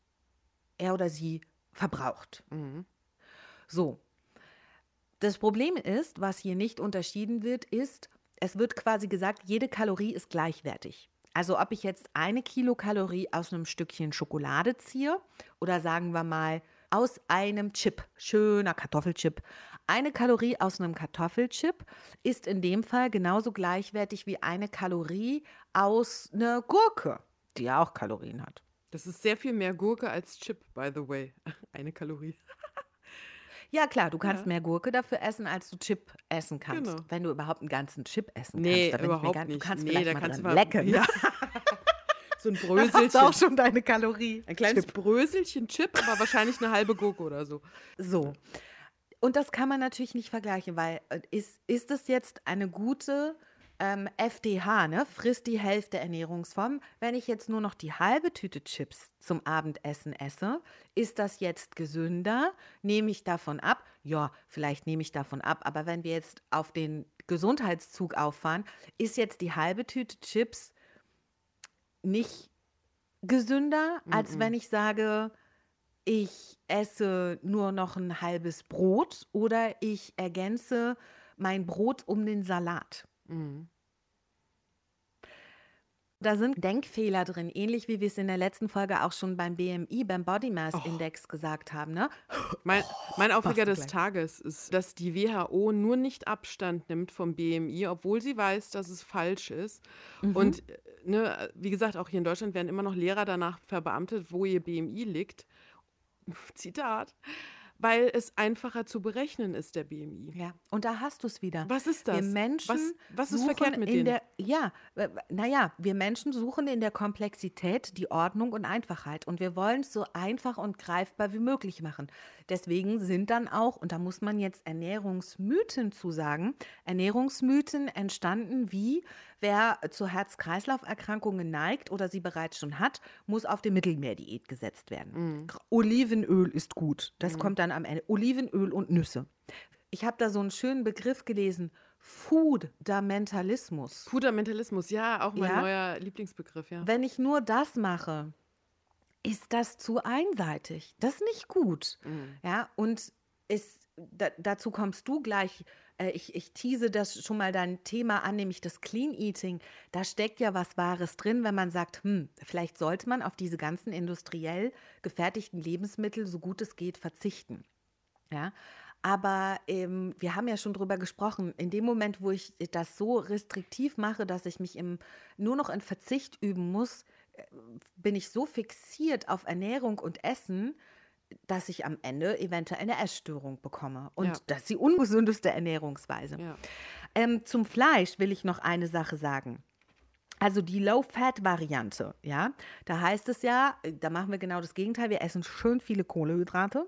er oder sie verbraucht. So. Das Problem ist, was hier nicht unterschieden wird, ist, es wird quasi gesagt, jede Kalorie ist gleichwertig. Also ob ich jetzt eine Kilokalorie aus einem Stückchen Schokolade ziehe oder sagen wir mal aus einem Chip, schöner Kartoffelchip. Eine Kalorie aus einem Kartoffelchip ist in dem Fall genauso gleichwertig wie eine Kalorie aus einer Gurke, die ja auch Kalorien hat. Das ist sehr viel mehr Gurke als Chip, by the way. Eine Kalorie. Ja, klar, du kannst mehr Gurke dafür essen, als du Chip essen kannst. Genau. Wenn du überhaupt einen ganzen Chip essen Nee, kannst. Da überhaupt ganz, nicht. Du kannst Nee, vielleicht da mal kannst du dran lecken. Ja. So ein Dann hast du Bröselchen. auch schon deine Kalorie. Ein kleines Bröselchen Chip, aber wahrscheinlich eine halbe Gurke oder so. So. Und das kann man natürlich nicht vergleichen, weil äh, ist, ist es jetzt eine gute ähm, FDH, ne? Frisst die Hälfte Ernährungsform. Wenn ich jetzt nur noch die halbe Tüte Chips zum Abendessen esse, ist das jetzt gesünder? Nehme ich davon ab? Ja, vielleicht nehme ich davon ab. Aber wenn wir jetzt auf den Gesundheitszug auffahren, ist jetzt die halbe Tüte Chips nicht gesünder, als wenn ich sage, ich esse nur noch ein halbes Brot oder ich ergänze mein Brot um den Salat. Mhm. Da sind Denkfehler drin, ähnlich wie wir es in der letzten Folge auch schon beim BMI, beim Body Mass Index gesagt haben. Ne? Mein, mein Aufreger des gleich. Tages ist, dass die WHO nur nicht Abstand nimmt vom BMI, obwohl sie weiß, dass es falsch ist. Mhm. Und äh, ne, wie gesagt, auch hier in Deutschland werden immer noch Lehrer danach verbeamtet, wo ihr BMI liegt. Zitat. Weil es einfacher zu berechnen ist, der BMI. Ja, und da hast du es wieder. Was ist das? Wir Menschen was, was ist verkehrt mit in denen? der ja, naja, wir Menschen suchen in der Komplexität die Ordnung und Einfachheit und wir wollen es so einfach und greifbar wie möglich machen. Deswegen sind dann auch, und da muss man jetzt Ernährungsmythen zu sagen, Ernährungsmythen entstanden wie, wer zu Herz-Kreislauf-Erkrankungen neigt oder sie bereits schon hat, muss auf die Mittelmeerdiät gesetzt werden. Mhm. Olivenöl ist gut. Das kommt dann am Ende. Olivenöl und Nüsse. Ich habe da so einen schönen Begriff gelesen. Fundamentalismus. Fundamentalismus, ja, auch mein Ja? neuer Lieblingsbegriff, ja. Wenn ich nur das mache, ist das zu einseitig. Das ist nicht gut. Ja, und es, da, dazu kommst du gleich. Äh, ich, ich tease das schon mal dein Thema an, nämlich das Clean Eating. Da steckt ja was Wahres drin, wenn man sagt, hm, vielleicht sollte man auf diese ganzen industriell gefertigten Lebensmittel so gut es geht verzichten. Ja, aber ähm, wir haben ja schon drüber gesprochen. In dem Moment, wo ich das so restriktiv mache, dass ich mich im, nur noch in Verzicht üben muss, äh, bin ich so fixiert auf Ernährung und Essen, dass ich am Ende eventuell eine Essstörung bekomme. Und Ja. das ist die ungesündeste Ernährungsweise. Ja. Ähm, zum Fleisch will ich noch eine Sache sagen. Also die Low-Fat-Variante, ja, da heißt es ja, äh, da machen wir genau das Gegenteil, wir essen schön viele Kohlenhydrate,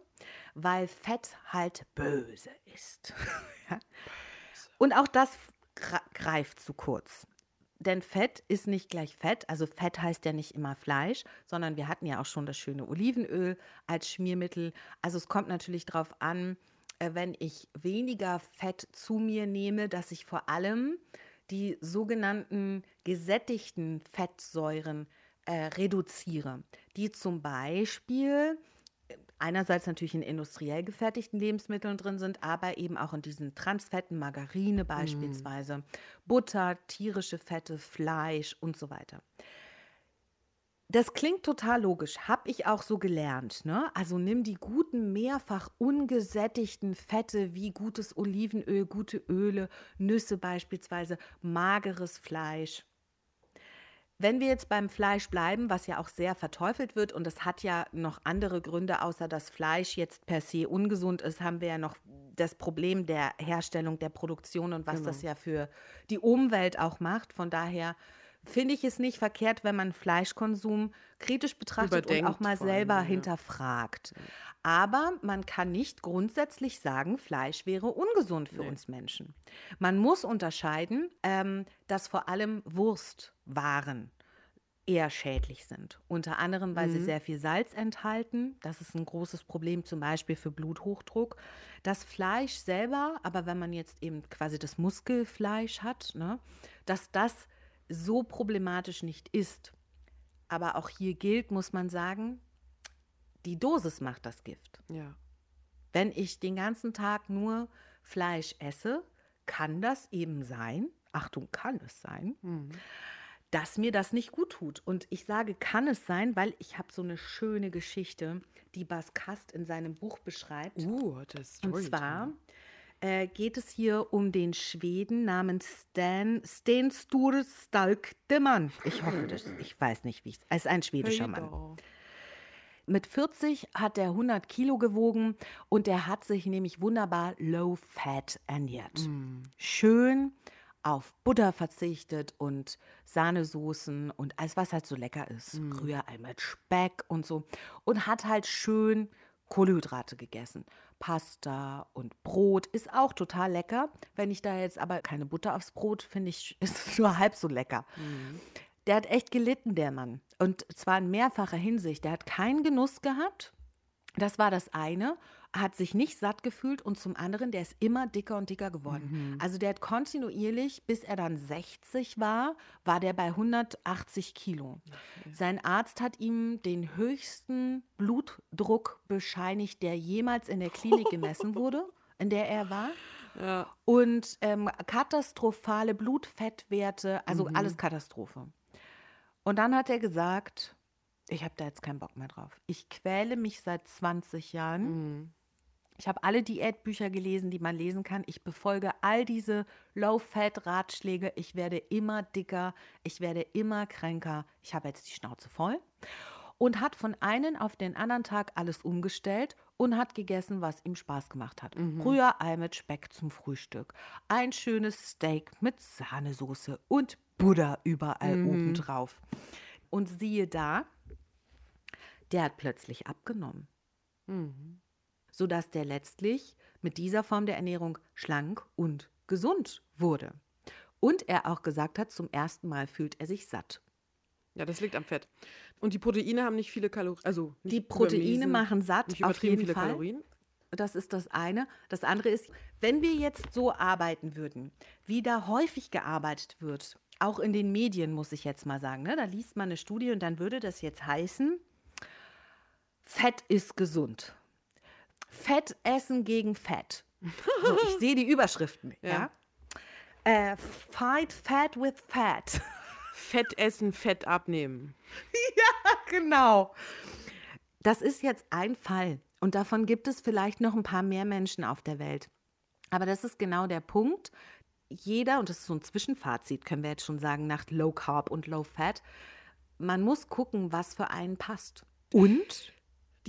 weil Fett halt böse ist. ja. Und auch das greift zu kurz. Denn Fett ist nicht gleich Fett. Also Fett heißt ja nicht immer Fleisch, sondern wir hatten ja auch schon das schöne Olivenöl als Schmiermittel. Also es kommt natürlich darauf an, äh, wenn ich weniger Fett zu mir nehme, dass ich vor allem die sogenannten gesättigten Fettsäuren äh, reduziere, die zum Beispiel einerseits natürlich in industriell gefertigten Lebensmitteln drin sind, aber eben auch in diesen Transfetten, Margarine beispielsweise, Butter, tierische Fette, Fleisch und so weiter. Das klingt total logisch, habe ich auch so gelernt. Ne? Also nimm die guten, mehrfach ungesättigten Fette wie gutes Olivenöl, gute Öle, Nüsse beispielsweise, mageres Fleisch. Wenn wir jetzt beim Fleisch bleiben, was ja auch sehr verteufelt wird, und es hat ja noch andere Gründe, außer dass Fleisch jetzt per se ungesund ist, haben wir ja noch das Problem der Herstellung, der Produktion und was das ja für die Umwelt auch macht. Von daher finde ich es nicht verkehrt, wenn man Fleischkonsum kritisch betrachtet Überdenkt und auch mal vor allem, selber ja. hinterfragt. Aber man kann nicht grundsätzlich sagen, Fleisch wäre ungesund für Nee. uns Menschen. Man muss unterscheiden, ähm, dass vor allem Wurstwaren eher schädlich sind. Unter anderem, weil sie sehr viel Salz enthalten. Das ist ein großes Problem zum Beispiel für Bluthochdruck. Das Fleisch selber, aber wenn man jetzt eben quasi das Muskelfleisch hat, ne, dass das so problematisch nicht ist. Aber auch hier gilt, muss man sagen, die Dosis macht das Gift. Ja. Wenn ich den ganzen Tag nur Fleisch esse, kann das eben sein, Achtung, kann es sein, dass mir das nicht gut tut. Und ich sage, kann es sein, weil ich habe so eine schöne Geschichte, die Bas Kast in seinem Buch beschreibt. Uh, das ist Und zwar äh, geht es hier um den Schweden namens Stan Sten Sture Stalkdemann. Ich hoffe, das, ich weiß nicht, wie es Es ist ein schwedischer Mann. Mit 40 hat er 100 Kilo gewogen und er hat sich nämlich wunderbar low fat ernährt. Schön auf Butter verzichtet und Sahnesoßen und alles, was halt so lecker ist. Rührei mit Speck und so. Und hat halt schön Kohlenhydrate gegessen. Pasta und Brot ist auch total lecker. Wenn ich da jetzt aber keine Butter aufs Brot, finde ich, ist es nur halb so lecker. Der hat echt gelitten, der Mann. Und zwar in mehrfacher Hinsicht. Der hat keinen Genuss gehabt. Das war das eine. Hat sich nicht satt gefühlt und zum anderen, der ist immer dicker und dicker geworden. Also der hat kontinuierlich, bis er dann 60 war, war der bei 180 Kilo. Sein Arzt hat ihm den höchsten Blutdruck bescheinigt, der jemals in der Klinik gemessen wurde, in der er war. Ja. Und ähm, katastrophale Blutfettwerte, also alles Katastrophe. Und dann hat er gesagt, ich habe da jetzt keinen Bock mehr drauf. Ich quäle mich seit 20 Jahren. Ich habe alle Diätbücher gelesen, die man lesen kann. Ich befolge all diese Low-Fat-Ratschläge. Ich werde immer dicker. Ich werde immer kränker. Ich habe jetzt die Schnauze voll. Und hat von einem auf den anderen Tag alles umgestellt und hat gegessen, was ihm Spaß gemacht hat. Rührei mit Speck zum Frühstück. Ein schönes Steak mit Sahnesoße und Butter überall obendrauf. Und siehe da, der hat plötzlich abgenommen. Sodass der letztlich mit dieser Form der Ernährung schlank und gesund wurde. Und er auch gesagt hat, zum ersten Mal fühlt er sich satt. Ja, das liegt am Fett. Und die Proteine haben nicht viele Kalorien. Also Die Proteine machen satt, nicht auf übertrieben jeden viele Fall. Kalorien. Das ist das eine. Das andere ist, wenn wir jetzt so arbeiten würden, wie da häufig gearbeitet wird, auch in den Medien, muss ich jetzt mal sagen, ne? da liest man eine Studie und dann würde das jetzt heißen, Fett ist gesund. Fett essen gegen Fett. So, ich sehe die Überschriften. ja. Ja. Äh, fight Fat with Fat. Fett essen, Fett abnehmen. genau. Das ist jetzt ein Fall. Und davon gibt es vielleicht noch ein paar mehr Menschen auf der Welt. Aber das ist genau der Punkt. Jeder, und das ist so ein Zwischenfazit, können wir jetzt schon sagen, nach Low Carb und Low Fat, man muss gucken, was für einen passt. Und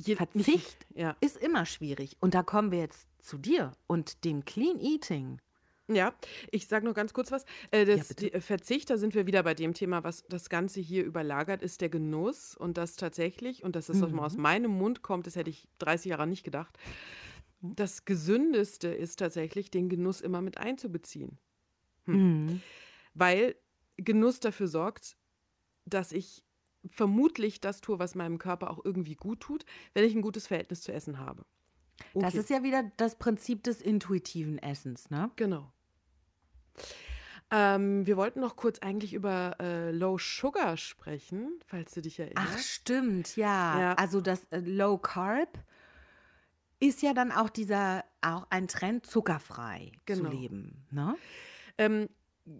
Verzicht Ja. ist immer schwierig. Und da kommen wir jetzt zu dir und dem Clean Eating. Ja, ich sage noch ganz kurz was. Äh, das, die, äh, Verzicht, da sind wir wieder bei dem Thema, was das Ganze hier überlagert, ist der Genuss. Und das tatsächlich, und das ist, was mal aus meinem Mund kommt, das hätte ich 30 Jahre nicht gedacht. Das Gesündeste ist tatsächlich, den Genuss immer mit einzubeziehen. Hm. Weil Genuss dafür sorgt, dass ich vermutlich das tue, was meinem Körper auch irgendwie gut tut, wenn ich ein gutes Verhältnis zu Essen habe. Das Okay. ist ja wieder das Prinzip des intuitiven Essens, ne? Genau. Ähm, wir wollten noch kurz eigentlich über äh, Low Sugar sprechen, falls du dich Ach, erinnerst. stimmt, ja. Ja. Also das äh, Low Carb ist ja dann auch dieser, auch ein Trend, zuckerfrei Genau. zu leben. Ne? Ähm,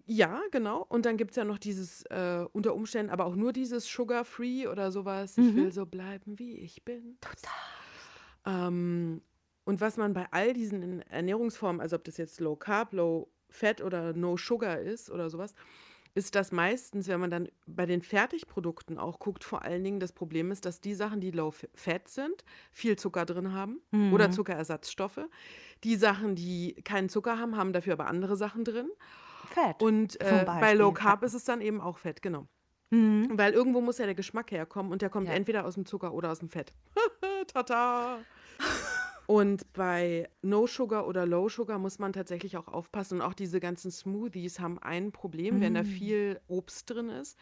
ja, genau. Und dann gibt es ja noch dieses, äh, unter Umständen, aber auch nur dieses Sugar-Free oder sowas. Ich will so bleiben, wie ich bin. Total. Ähm, und was man bei all diesen Ernährungsformen, also ob das jetzt Low Carb, Low Fat oder No Sugar ist oder sowas, ist das meistens, wenn man dann bei den Fertigprodukten auch guckt, vor allen Dingen das Problem ist, dass die Sachen, die Low Fat sind, viel Zucker drin haben oder Zuckerersatzstoffe. Die Sachen, die keinen Zucker haben, haben dafür aber andere Sachen drin. Fett. Und äh, bei Low. Carb ist es dann eben auch Fett, genau. Mhm. Weil irgendwo muss ja der Geschmack herkommen und der kommt Ja. entweder aus dem Zucker oder aus dem Fett. Tata! Und bei No Sugar oder Low Sugar muss man tatsächlich auch aufpassen. Und auch diese ganzen Smoothies haben ein Problem, wenn Mm. da viel Obst drin ist,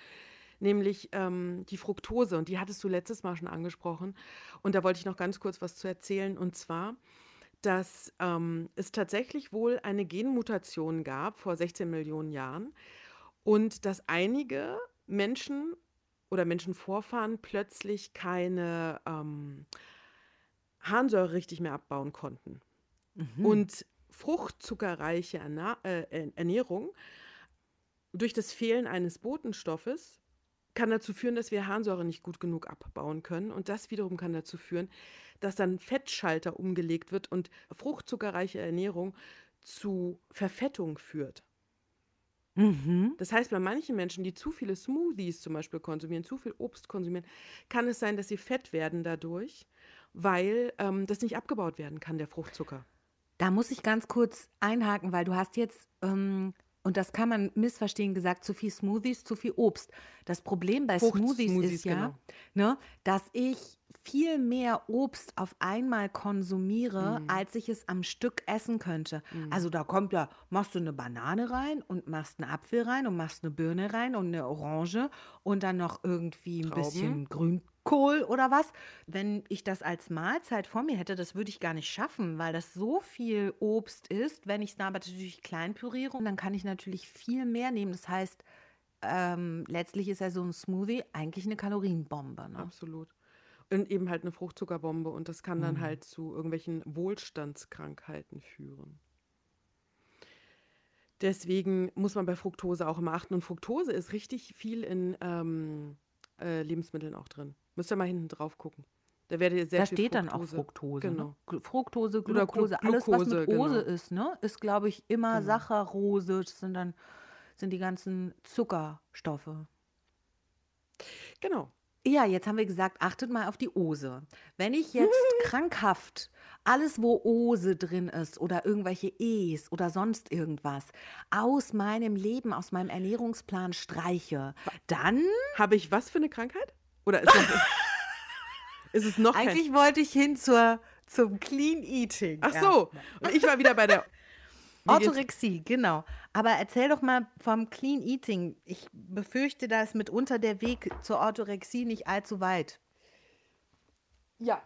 nämlich ähm, die Fructose. Und die hattest du letztes Mal schon angesprochen. Und da wollte ich noch ganz kurz was zu erzählen. Und zwar, dass ähm, es tatsächlich wohl eine Genmutation gab vor 16 Millionen Jahren. Und dass einige Menschen oder Menschenvorfahren plötzlich keine ähm, Harnsäure richtig mehr abbauen konnten. Und fruchtzuckerreiche Erna äh, Ernährung durch das Fehlen eines Botenstoffes kann dazu führen, dass wir Harnsäure nicht gut genug abbauen können. Und das wiederum kann dazu führen, dass dann Fettschalter umgelegt wird und fruchtzuckerreiche Ernährung zu Verfettung führt. Mhm. Das heißt, bei manchen Menschen, die zu viele Smoothies zum Beispiel konsumieren, zu viel Obst konsumieren, kann es sein, dass sie fett werden dadurch, weil ähm, das nicht abgebaut werden kann, der Fruchtzucker. Da muss ich ganz kurz einhaken, weil du hast jetzt, ähm, und das kann man missverstehen, gesagt, zu viel Smoothies, zu viel Obst. Das Problem bei Smoothies Fruchtsmoothies, ist ja, genau. ne, dass ich viel mehr Obst auf einmal konsumiere, Mhm. als ich es am Stück essen könnte. Also da kommt ja, machst du eine Banane rein und machst einen Apfel rein und machst eine Birne rein und eine Orange und dann noch irgendwie ein Trauben. bisschen Grün, Grünkohl oder was. Wenn ich das als Mahlzeit vor mir hätte, das würde ich gar nicht schaffen, weil das so viel Obst ist. Wenn ich es aber natürlich klein püriere, dann kann ich natürlich viel mehr nehmen. Das heißt, ähm, letztlich ist ja so ein Smoothie eigentlich eine Kalorienbombe. Ne? Absolut. Und eben halt eine Fruchtzuckerbombe und das kann dann mhm. halt zu irgendwelchen Wohlstandskrankheiten führen. Deswegen muss man bei Fructose auch immer achten. Und Fructose ist richtig viel in ähm, äh, Lebensmitteln auch drin. Müsst ihr mal hinten drauf gucken. Da, sehr da steht Fructose. dann auch Fructose. Ne? Genau. Ne? Fructose, Glucose, Glu alles was mit genau. Ose ist, ne? ist, glaube ich, immer genau. Saccharose. Das sind dann sind die ganzen Zuckerstoffe. Genau. Ja, jetzt haben wir gesagt, achtet mal auf die Ose. Wenn ich jetzt krankhaft alles, wo Ose drin ist oder irgendwelche E's oder sonst irgendwas aus meinem Leben, aus meinem Ernährungsplan streiche, dann. Habe ich was für eine Krankheit? Oder ist, noch, ist es noch Eigentlich wollte ich hin zur, zum Clean Eating. Ach so. Und ich war wieder bei der Orthorexie, genau. Aber erzähl doch mal vom Clean Eating. Ich befürchte, da ist mitunter der Weg zur Orthorexie nicht allzu weit. Ja.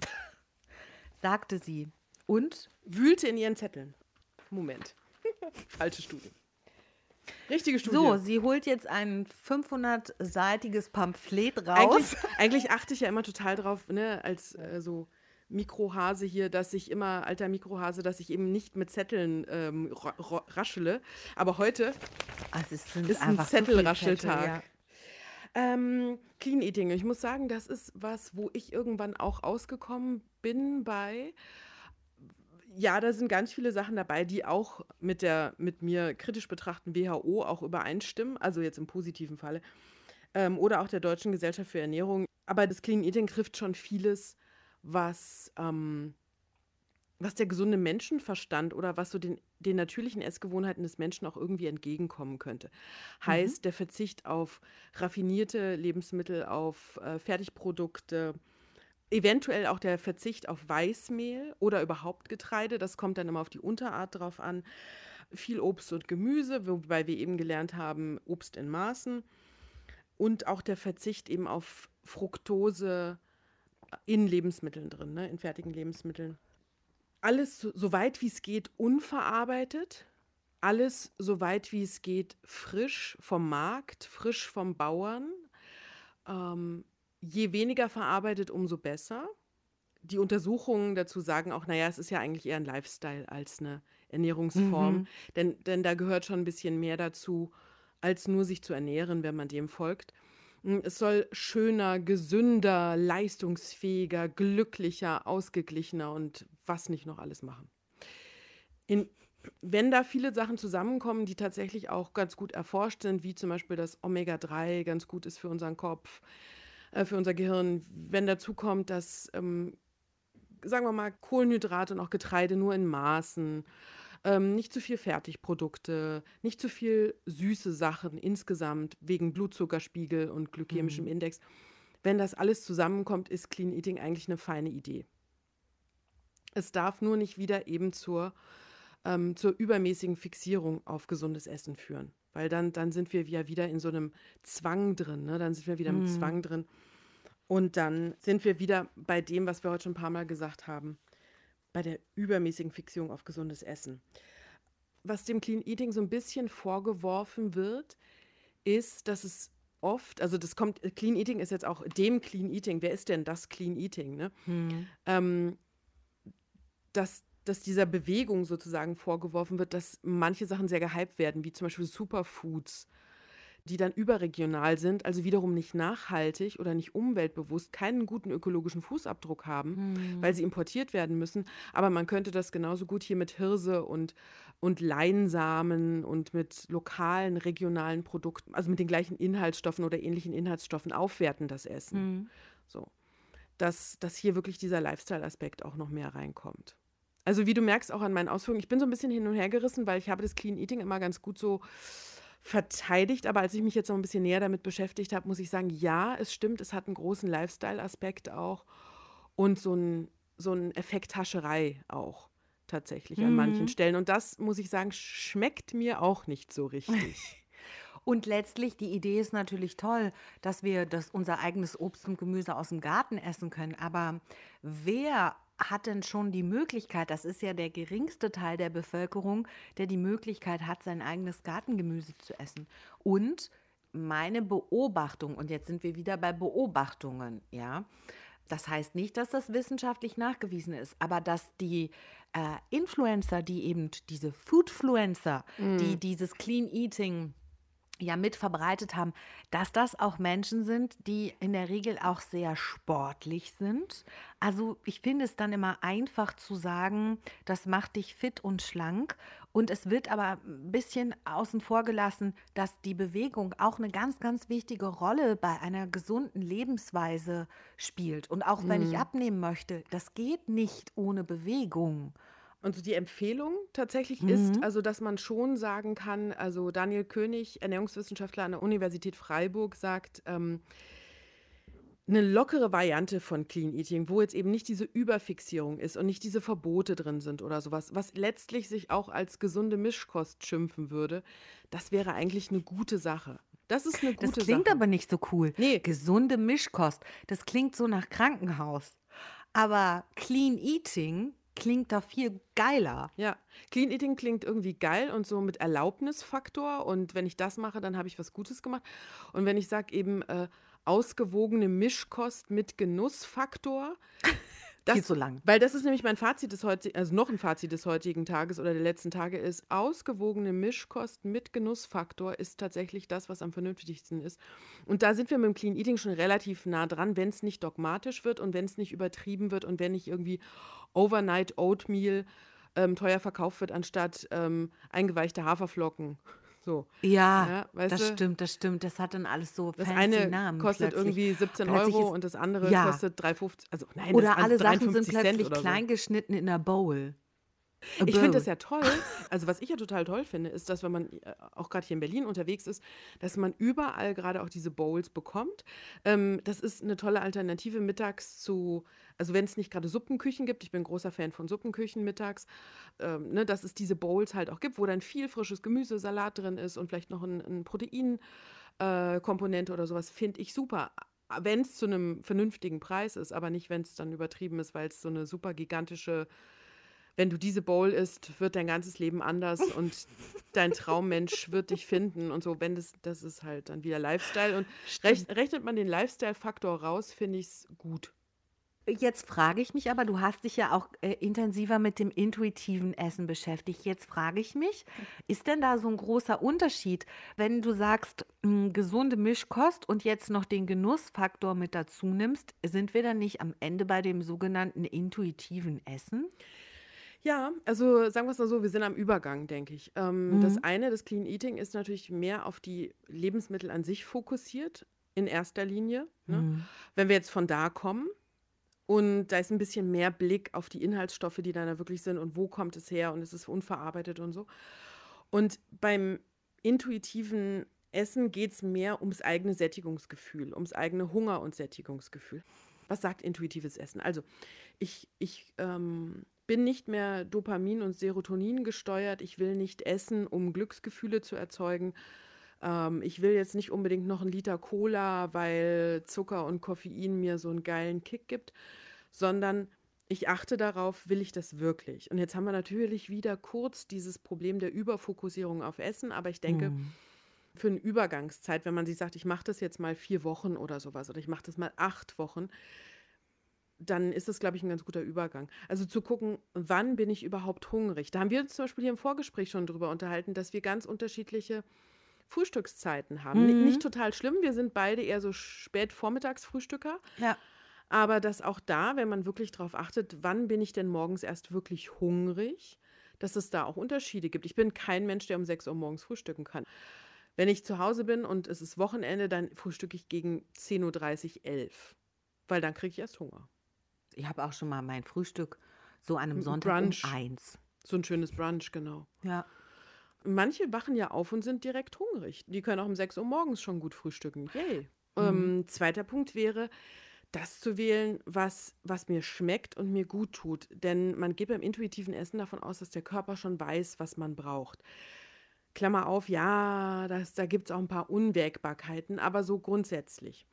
Sagte sie. Und? Wühlte in ihren Zetteln. Moment. Falsche Studie. Richtige Studie. So, sie holt jetzt ein 500-seitiges Pamphlet raus. Eigentlich, eigentlich, achte ich ja immer total drauf, ne, als äh, so Mikrohase hier, dass ich immer, alter Mikrohase, dass ich eben nicht mit Zetteln ähm, raschele. Aber heute also ist ein Zettelrascheltag. Ja. Ähm, Clean Eating. Ich muss sagen, das ist was, wo ich irgendwann auch ausgekommen bin bei. Ja, da sind ganz viele Sachen dabei, die auch mit der mit mir kritisch betrachten WHO auch übereinstimmen, also jetzt im positiven Falle. Ähm, oder auch der Deutschen Gesellschaft für Ernährung. Aber das Clean Eating trifft schon vieles, was, ähm, was der gesunde Menschenverstand oder was so den, den natürlichen Essgewohnheiten des Menschen auch irgendwie entgegenkommen könnte. Heißt, mhm. der Verzicht auf raffinierte Lebensmittel, auf äh, Fertigprodukte, eventuell auch der Verzicht auf Weißmehl oder überhaupt Getreide, das kommt dann immer auf die Unterart drauf an. Viel Obst und Gemüse, wobei wir eben gelernt haben, Obst in Maßen. Und auch der Verzicht eben auf Fructose, in Lebensmitteln drin, ne? in fertigen Lebensmitteln. Alles so, so weit wie es geht unverarbeitet, alles so weit wie es geht frisch vom Markt, frisch vom Bauern. Ähm, je weniger verarbeitet, umso besser. Die Untersuchungen dazu sagen auch, naja, es ist ja eigentlich eher ein Lifestyle als eine Ernährungsform, mhm. denn, denn da gehört schon ein bisschen mehr dazu, als nur sich zu ernähren, wenn man dem folgt. Hm, es soll schöner, gesünder, leistungsfähiger, glücklicher, ausgeglichener und was nicht noch alles machen. In, wenn da viele Sachen zusammenkommen, die tatsächlich auch ganz gut erforscht sind, wie zum Beispiel das Omega-3 ganz gut ist für unseren Kopf, äh, für unser Gehirn, wenn dazu kommt, dass, ähm, sagen wir mal, Kohlenhydrate und auch Getreide nur in Maßen ähm, nicht zu viel Fertigprodukte, nicht zu viel süße Sachen insgesamt wegen Blutzuckerspiegel und glykämischem mhm. Index. Wenn das alles zusammenkommt, ist Clean Eating eigentlich eine feine Idee. Es darf nur nicht wieder eben zur, ähm, zur übermäßigen Fixierung auf gesundes Essen führen. Weil dann, dann sind wir ja wieder in so einem Zwang drin. Ne? Dann sind wir wieder mhm. mit Zwang drin. Und dann sind wir wieder bei dem, was wir heute schon ein paar Mal gesagt haben bei der übermäßigen Fixierung auf gesundes Essen. Was dem Clean Eating so ein bisschen vorgeworfen wird, ist, dass es oft, also das kommt, Clean Eating ist jetzt auch dem Clean Eating. Wer ist denn das Clean Eating? Ne? Hm. Ähm, dass, dass dieser Bewegung sozusagen vorgeworfen wird, dass manche Sachen sehr gehypt werden, wie zum Beispiel Superfoods die dann überregional sind, also wiederum nicht nachhaltig oder nicht umweltbewusst, keinen guten ökologischen Fußabdruck haben, mhm. weil sie importiert werden müssen. Aber man könnte das genauso gut hier mit Hirse und, und Leinsamen und mit lokalen, regionalen Produkten, also mit den gleichen Inhaltsstoffen oder ähnlichen Inhaltsstoffen aufwerten, das Essen. Mhm. So. Dass, dass hier wirklich dieser Lifestyle-Aspekt auch noch mehr reinkommt. Also wie du merkst auch an meinen Ausführungen, ich bin so ein bisschen hin und her gerissen, weil ich habe das Clean Eating immer ganz gut so verteidigt, aber als ich mich jetzt noch ein bisschen näher damit beschäftigt habe, muss ich sagen, ja, es stimmt, es hat einen großen Lifestyle-Aspekt auch und so ein, so ein Effekt Hascherei auch tatsächlich mhm. an manchen mhm. Stellen. Und das, muss ich sagen, schmeckt mir auch nicht so richtig. Und letztlich, die Idee ist natürlich toll, dass wir das, unser eigenes Obst und Gemüse aus dem Garten essen können. Aber wer hat denn schon die Möglichkeit, das ist ja der geringste Teil der Bevölkerung, der die Möglichkeit hat, sein eigenes Gartengemüse zu essen. Und meine Beobachtung, und jetzt sind wir wieder bei Beobachtungen, ja. Das heißt nicht, dass das wissenschaftlich nachgewiesen ist, aber dass die äh, Influencer, die eben diese Foodfluencer, mm. die dieses Clean Eating ja mit verbreitet haben, dass das auch Menschen sind, die in der Regel auch sehr sportlich sind. Also ich finde es dann immer einfach zu sagen, das macht dich fit und schlank. Und es wird aber ein bisschen außen vor gelassen, dass die Bewegung auch eine ganz, ganz wichtige Rolle bei einer gesunden Lebensweise spielt. Und auch wenn mhm. ich abnehmen möchte, das geht nicht ohne Bewegung. Und so die Empfehlung tatsächlich mhm. ist, also dass man schon sagen kann, also Daniel König, Ernährungswissenschaftler an der Universität Freiburg, sagt, ähm, eine lockere Variante von Clean Eating, wo jetzt eben nicht diese Überfixierung ist und nicht diese Verbote drin sind oder sowas, was letztlich sich auch als gesunde Mischkost schimpfen würde, das wäre eigentlich eine gute Sache. Das ist eine gute Sache. Das klingt Sache. aber nicht so cool. Nee. Gesunde Mischkost, das klingt so nach Krankenhaus. Aber Clean Eating klingt da viel geiler. Ja, Clean Eating klingt irgendwie geil und so mit Erlaubnisfaktor. Und wenn ich das mache, dann habe ich was Gutes gemacht. Und wenn ich sage eben äh, ausgewogene Mischkost mit Genussfaktor. Das, Viel zu lang. Weil das ist nämlich mein Fazit des heutigen, also noch ein Fazit des heutigen Tages oder der letzten Tage ist, ausgewogene Mischkost mit Genussfaktor ist tatsächlich das, was am vernünftigsten ist. Und da sind wir mit dem Clean Eating schon relativ nah dran, wenn es nicht dogmatisch wird und wenn es nicht übertrieben wird und wenn nicht irgendwie Overnight Oatmeal ähm, teuer verkauft wird, anstatt ähm, eingeweichte Haferflocken. So. Ja, ja das du? stimmt, das stimmt. Das hat dann alles so Das eine Namen kostet plötzlich. irgendwie 17 plötzlich Euro und das andere ja. kostet 3,50. Also nein, oder alle Sachen sind plötzlich klein geschnitten in einer Bowl. Ich finde das ja toll. Also, was ich ja total toll finde, ist, dass wenn man äh, auch gerade hier in Berlin unterwegs ist, dass man überall gerade auch diese Bowls bekommt. Ähm, das ist eine tolle Alternative mittags zu, also wenn es nicht gerade Suppenküchen gibt, ich bin großer Fan von Suppenküchen mittags, ähm, ne, dass es diese Bowls halt auch gibt, wo dann viel frisches Gemüse, Salat drin ist und vielleicht noch ein, ein Proteinkomponente äh, oder sowas, finde ich super wenn es zu einem vernünftigen Preis ist, aber nicht, wenn es dann übertrieben ist, weil es so eine super gigantische wenn du diese Bowl isst, wird dein ganzes Leben anders und dein Traummensch wird dich finden und so. Wenn das, das ist halt dann wieder Lifestyle. Und rech, rechnet man den Lifestyle-Faktor raus, finde ich es gut. Jetzt frage ich mich aber, du hast dich ja auch äh, intensiver mit dem intuitiven Essen beschäftigt. Jetzt frage ich mich, ist denn da so ein großer Unterschied, wenn du sagst, mh, hm, gesunde Mischkost und jetzt noch den Genussfaktor mit dazu nimmst, sind wir dann nicht am Ende bei dem sogenannten intuitiven Essen? Ja, also sagen wir es mal so, wir sind am Übergang, denke ich. Ähm, mhm. Das eine, das Clean Eating, ist natürlich mehr auf die Lebensmittel an sich fokussiert, in erster Linie. Ne? Mhm. Wenn wir jetzt von da kommen und da ist ein bisschen mehr Blick auf die Inhaltsstoffe, die da wirklich sind und wo kommt es her und es ist unverarbeitet und so. Und beim intuitiven Essen geht es mehr ums eigene Sättigungsgefühl, ums eigene Hunger- und Sättigungsgefühl. Was sagt intuitives Essen? Also, ich, ich ähm, bin nicht mehr Dopamin und Serotonin gesteuert. Ich will nicht essen, um Glücksgefühle zu erzeugen. Ähm, ich will jetzt nicht unbedingt noch einen Liter Cola, weil Zucker und Koffein mir so einen geilen Kick gibt, sondern ich achte darauf, will ich das wirklich? Und jetzt haben wir natürlich wieder kurz dieses Problem der Überfokussierung auf Essen, aber ich denke, mm. für eine Übergangszeit, wenn man sich sagt, ich mache das jetzt mal vier Wochen oder sowas oder ich mache das mal acht Wochen, dann ist das, glaube ich, ein ganz guter Übergang. Also zu gucken, wann bin ich überhaupt hungrig. Da haben wir uns zum Beispiel hier im Vorgespräch schon drüber unterhalten, dass wir ganz unterschiedliche Frühstückszeiten haben. Mhm. Nicht total schlimm, wir sind beide eher so spät Vormittagsfrühstücker. Ja. Aber dass auch da, wenn man wirklich darauf achtet, wann bin ich denn morgens erst wirklich hungrig, dass es da auch Unterschiede gibt. Ich bin kein Mensch, der um 6 Uhr morgens frühstücken kann. Wenn ich zu Hause bin und es ist Wochenende, dann frühstücke ich gegen 10.30 Uhr, 11 weil dann kriege ich erst Hunger. Ich habe auch schon mal mein Frühstück so an einem Sonntag Brunch. um eins. So ein schönes Brunch, genau. Ja. Manche wachen ja auf und sind direkt hungrig. Die können auch um 6 Uhr morgens schon gut frühstücken. Yay. Mhm. Ähm, zweiter Punkt wäre, das zu wählen, was, was mir schmeckt und mir gut tut. Denn man geht beim intuitiven Essen davon aus, dass der Körper schon weiß, was man braucht. Klammer auf, ja, das, da gibt es auch ein paar Unwägbarkeiten, aber so grundsätzlich.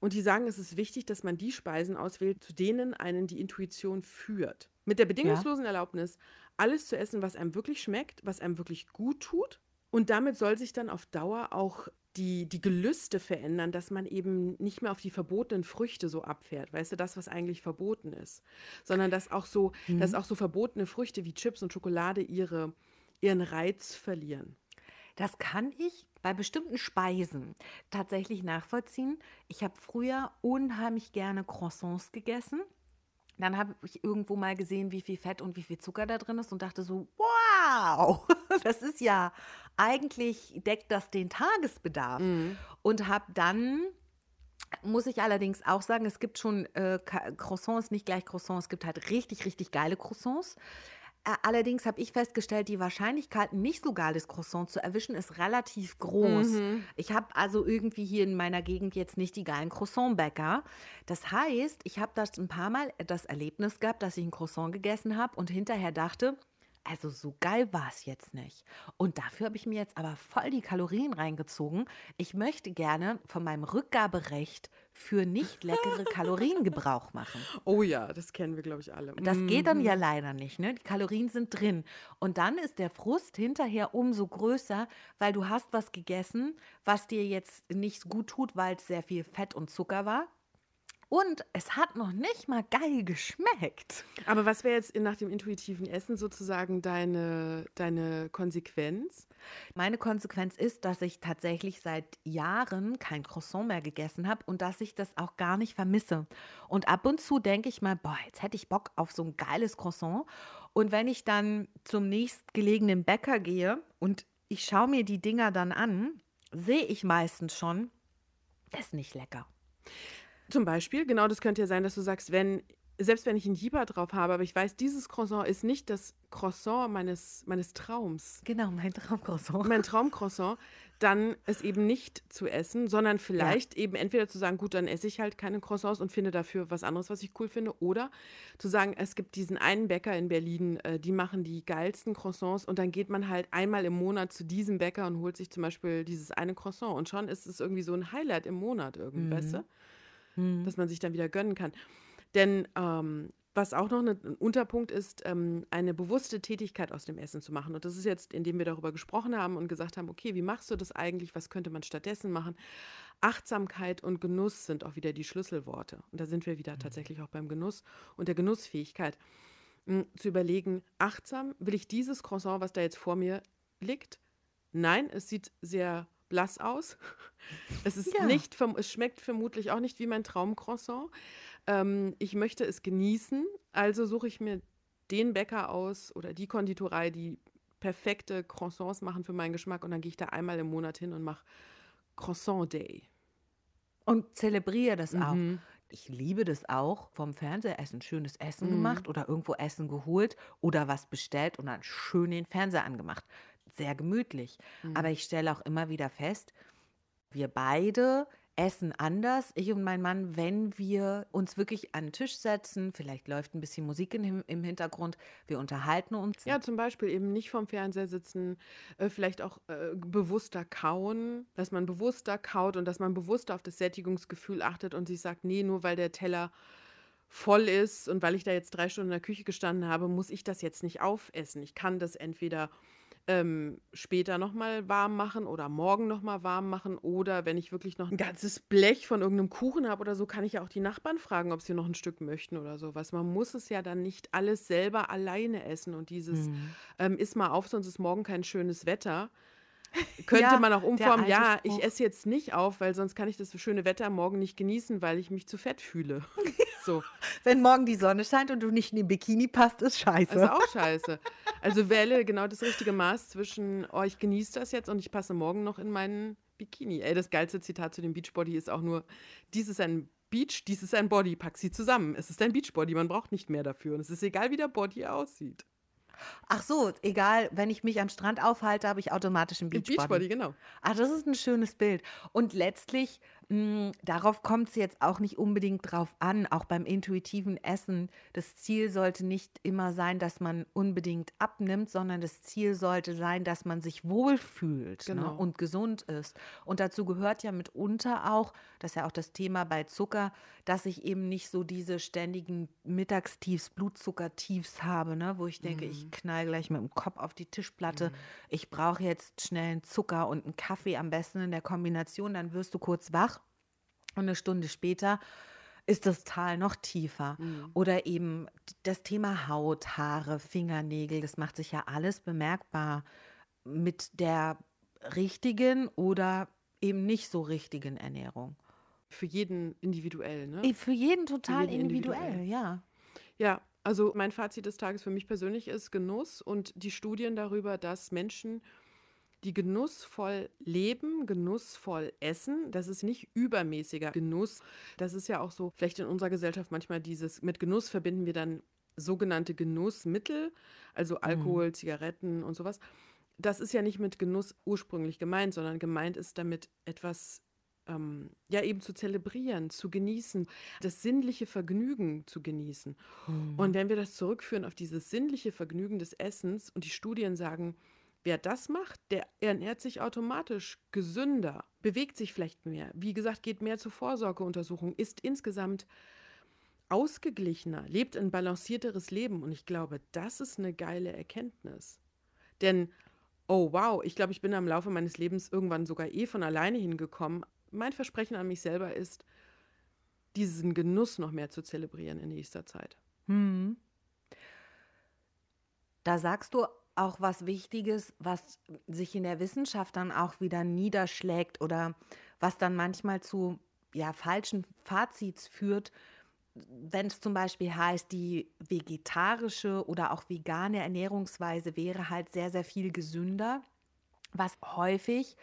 Und die sagen, es ist wichtig, dass man die Speisen auswählt, zu denen einen die Intuition führt. Mit der bedingungslosen ja. Erlaubnis, alles zu essen, was einem wirklich schmeckt, was einem wirklich gut tut. Und damit soll sich dann auf Dauer auch die, die Gelüste verändern, dass man eben nicht mehr auf die verbotenen Früchte so abfährt, weißt du, das, was eigentlich verboten ist, sondern dass auch so, mhm. dass auch so verbotene Früchte wie Chips und Schokolade ihre, ihren Reiz verlieren. Das kann ich bei bestimmten Speisen tatsächlich nachvollziehen. Ich habe früher unheimlich gerne Croissants gegessen. Dann habe ich irgendwo mal gesehen, wie viel Fett und wie viel Zucker da drin ist und dachte so, wow, das ist ja eigentlich deckt das den Tagesbedarf. Mhm. Und habe dann muss ich allerdings auch sagen, es gibt schon äh, Croissants, nicht gleich Croissants, es gibt halt richtig, richtig geile Croissants. Äh, allerdings habe ich festgestellt, die Wahrscheinlichkeit, nicht so geiles Croissant zu erwischen, ist relativ groß. Mhm. Ich habe also irgendwie hier in meiner Gegend jetzt nicht die geilen Croissantbäcker. Das heißt, ich habe das ein paar Mal das Erlebnis gehabt, dass ich ein Croissant gegessen habe und hinterher dachte, also so geil war es jetzt nicht. Und dafür habe ich mir jetzt aber voll die Kalorien reingezogen. Ich möchte gerne von meinem Rückgaberecht für nicht leckere Kalorien Gebrauch machen. Oh ja, das kennen wir, glaube ich, alle. Das geht dann ja mhm. leider nicht. Ne? Die Kalorien sind drin. Und dann ist der Frust hinterher umso größer, weil du hast was gegessen, was dir jetzt nicht gut tut, weil es sehr viel Fett und Zucker war. Und es hat noch nicht mal geil geschmeckt. Aber was wäre jetzt nach dem intuitiven Essen sozusagen deine, deine Konsequenz? Meine Konsequenz ist, dass ich tatsächlich seit Jahren kein Croissant mehr gegessen habe und dass ich das auch gar nicht vermisse. Und ab und zu denke ich mal, boah, jetzt hätte ich Bock auf so ein geiles Croissant. Und wenn ich dann zum nächstgelegenen Bäcker gehe und ich schaue mir die Dinger dann an, sehe ich meistens schon, das ist nicht lecker. Zum Beispiel, genau das könnte ja sein, dass du sagst, wenn, selbst wenn ich einen Jeeper drauf habe, aber ich weiß, dieses Croissant ist nicht das Croissant meines, meines Traums. Genau, mein Traumcroissant. Mein Traumcroissant, dann es eben nicht zu essen, sondern vielleicht ja. eben entweder zu sagen, gut, dann esse ich halt keine Croissants und finde dafür was anderes, was ich cool finde, oder zu sagen, es gibt diesen einen Bäcker in Berlin, äh, die machen die geilsten Croissants und dann geht man halt einmal im Monat zu diesem Bäcker und holt sich zum Beispiel dieses eine Croissant und schon ist es irgendwie so ein Highlight im Monat irgendwie, mhm. weißt du? Mhm. dass man sich dann wieder gönnen kann. Denn ähm, was auch noch ein Unterpunkt ist, ähm, eine bewusste Tätigkeit aus dem Essen zu machen. Und das ist jetzt, indem wir darüber gesprochen haben und gesagt haben, okay, wie machst du das eigentlich? Was könnte man stattdessen machen? Achtsamkeit und Genuss sind auch wieder die Schlüsselworte. Und da sind wir wieder mhm. tatsächlich auch beim Genuss und der Genussfähigkeit. Hm, zu überlegen, achtsam, will ich dieses Croissant, was da jetzt vor mir liegt? Nein, es sieht sehr blass aus. Es ist ja. nicht, es schmeckt vermutlich auch nicht wie mein Traumcroissant. Ähm, ich möchte es genießen, also suche ich mir den Bäcker aus oder die Konditorei, die perfekte Croissants machen für meinen Geschmack und dann gehe ich da einmal im Monat hin und mache Croissant Day. Und zelebriere das mhm. auch. Ich liebe das auch, vom Fernsehessen schönes Essen mhm. gemacht oder irgendwo Essen geholt oder was bestellt und dann schön den Fernseher angemacht sehr gemütlich. Mhm. Aber ich stelle auch immer wieder fest, wir beide essen anders, ich und mein Mann, wenn wir uns wirklich an den Tisch setzen, vielleicht läuft ein bisschen Musik im, im Hintergrund, wir unterhalten uns. Ja, zum Beispiel eben nicht vorm Fernseher sitzen, äh, vielleicht auch äh, bewusster kauen, dass man bewusster kaut und dass man bewusster auf das Sättigungsgefühl achtet und sich sagt, nee, nur weil der Teller voll ist und weil ich da jetzt drei Stunden in der Küche gestanden habe, muss ich das jetzt nicht aufessen. Ich kann das entweder ähm, später nochmal warm machen oder morgen nochmal warm machen. Oder wenn ich wirklich noch ein ganzes Blech von irgendeinem Kuchen habe oder so, kann ich ja auch die Nachbarn fragen, ob sie noch ein Stück möchten oder sowas. Man muss es ja dann nicht alles selber alleine essen. Und dieses mhm. ähm, ist mal auf, sonst ist morgen kein schönes Wetter. Könnte ja, man auch umformen, ja, ich esse jetzt nicht auf, weil sonst kann ich das schöne Wetter morgen nicht genießen, weil ich mich zu fett fühle. So. Wenn morgen die Sonne scheint und du nicht in den Bikini passt, ist scheiße. Also auch scheiße. Also wähle genau das richtige Maß zwischen, oh, ich genieße das jetzt und ich passe morgen noch in meinen Bikini. Ey, das geilste Zitat zu dem Beachbody ist auch nur, dies ist ein Beach, dies ist ein Body, pack sie zusammen. Es ist ein Beachbody, man braucht nicht mehr dafür. Und es ist egal, wie der Body aussieht. Ach so, egal, wenn ich mich am Strand aufhalte, habe ich automatisch einen Beachbody. Beachbody, genau. Ach, das ist ein schönes Bild. Und letztlich Mm, darauf kommt es jetzt auch nicht unbedingt drauf an, auch beim intuitiven Essen. Das Ziel sollte nicht immer sein, dass man unbedingt abnimmt, sondern das Ziel sollte sein, dass man sich wohlfühlt ne, Genau. und gesund ist. Und dazu gehört ja mitunter auch, das ist ja auch das Thema bei Zucker, dass ich eben nicht so diese ständigen Mittagstiefs, Blutzuckertiefs habe, ne, wo ich denke, ich knall gleich mit dem Kopf auf die Tischplatte. Ich brauche jetzt schnell einen Zucker und einen Kaffee, am besten in der Kombination, dann wirst du kurz wach. Und eine Stunde später ist das Tal noch tiefer. Oder eben das Thema Haut, Haare, Fingernägel, das macht sich ja alles bemerkbar mit der richtigen oder eben nicht so richtigen Ernährung. Für jeden individuell, ne? Für jeden total jeden individuell, individuell. ja. Ja, also mein Fazit des Tages für mich persönlich ist Genuss und die Studien darüber, dass Menschen, die genussvoll leben, genussvoll essen, das ist nicht übermäßiger Genuss. Das ist ja auch so, vielleicht in unserer Gesellschaft manchmal dieses, mit Genuss verbinden wir dann sogenannte Genussmittel, also Alkohol, Zigaretten und sowas. Das ist ja nicht mit Genuss ursprünglich gemeint, sondern gemeint ist damit etwas ähm, ja eben zu zelebrieren, zu genießen, das sinnliche Vergnügen zu genießen. Und wenn wir das zurückführen auf dieses sinnliche Vergnügen des Essens und die Studien sagen, wer das macht, der ernährt sich automatisch gesünder, bewegt sich vielleicht mehr, wie gesagt, geht mehr zur Vorsorgeuntersuchung, ist insgesamt ausgeglichener, lebt ein balancierteres Leben. Und ich glaube, das ist eine geile Erkenntnis. Denn, oh wow, ich glaube, ich bin am Laufe meines Lebens irgendwann sogar eh von alleine hingekommen. Mein Versprechen an mich selber ist, diesen Genuss noch mehr zu zelebrieren in nächster Zeit. Hm. Da sagst du auch was Wichtiges, was sich in der Wissenschaft dann auch wieder niederschlägt oder was dann manchmal zu ja, falschen Fazits führt, wenn es zum Beispiel heißt, die vegetarische oder auch vegane Ernährungsweise wäre halt sehr, sehr viel gesünder, was häufig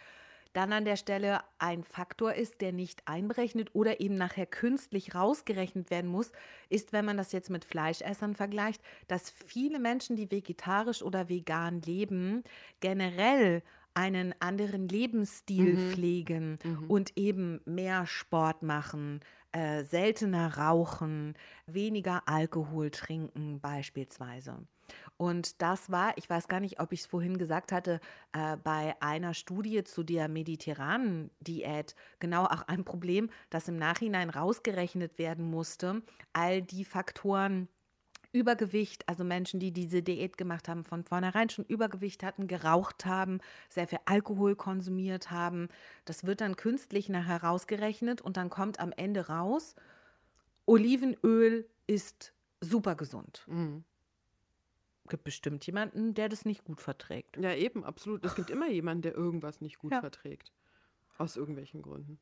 dann an der Stelle ein Faktor ist, der nicht einberechnet oder eben nachher künstlich rausgerechnet werden muss, ist, wenn man das jetzt mit Fleischessern vergleicht, dass viele Menschen, die vegetarisch oder vegan leben, generell einen anderen Lebensstil pflegen und eben mehr Sport machen, äh, seltener rauchen, weniger Alkohol trinken beispielsweise. Und das war, ich weiß gar nicht, ob ich es vorhin gesagt hatte, äh, bei einer Studie zu der mediterranen Diät genau auch ein Problem, das im Nachhinein rausgerechnet werden musste. All die Faktoren, Übergewicht, also Menschen, die diese Diät gemacht haben, von vornherein schon Übergewicht hatten, geraucht haben, sehr viel Alkohol konsumiert haben. Das wird dann künstlich nachher rausgerechnet und dann kommt am Ende raus, Olivenöl ist super gesund. Gibt bestimmt jemanden, der das nicht gut verträgt. Ja, eben, absolut. Es gibt immer jemanden, der irgendwas nicht gut Ja. verträgt. Aus irgendwelchen Gründen.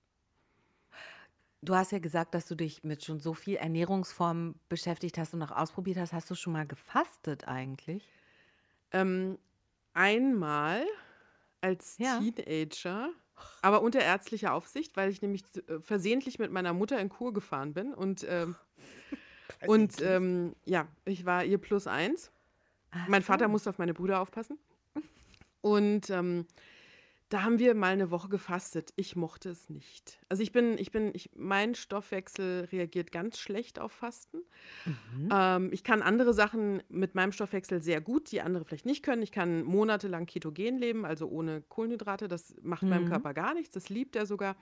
Du hast ja gesagt, dass du dich mit schon so viel Ernährungsformen beschäftigt hast und auch ausprobiert hast. Hast du schon mal gefastet eigentlich? Ähm, einmal als Ja. Teenager, aber unter ärztlicher Aufsicht, weil ich nämlich äh, versehentlich mit meiner Mutter in Kur gefahren bin. Und, ähm, und ähm, ja, ich war ihr plus eins. Mein Vater musste auf meine Brüder aufpassen. Und ähm, da haben wir mal eine Woche gefastet. Ich mochte es nicht. Also ich bin, ich bin, ich, mein Stoffwechsel reagiert ganz schlecht auf Fasten. Ähm, ich kann andere Sachen mit meinem Stoffwechsel sehr gut, die andere vielleicht nicht können. Ich kann monatelang ketogen leben, also ohne Kohlenhydrate. Das macht meinem Körper gar nichts. Das liebt er sogar.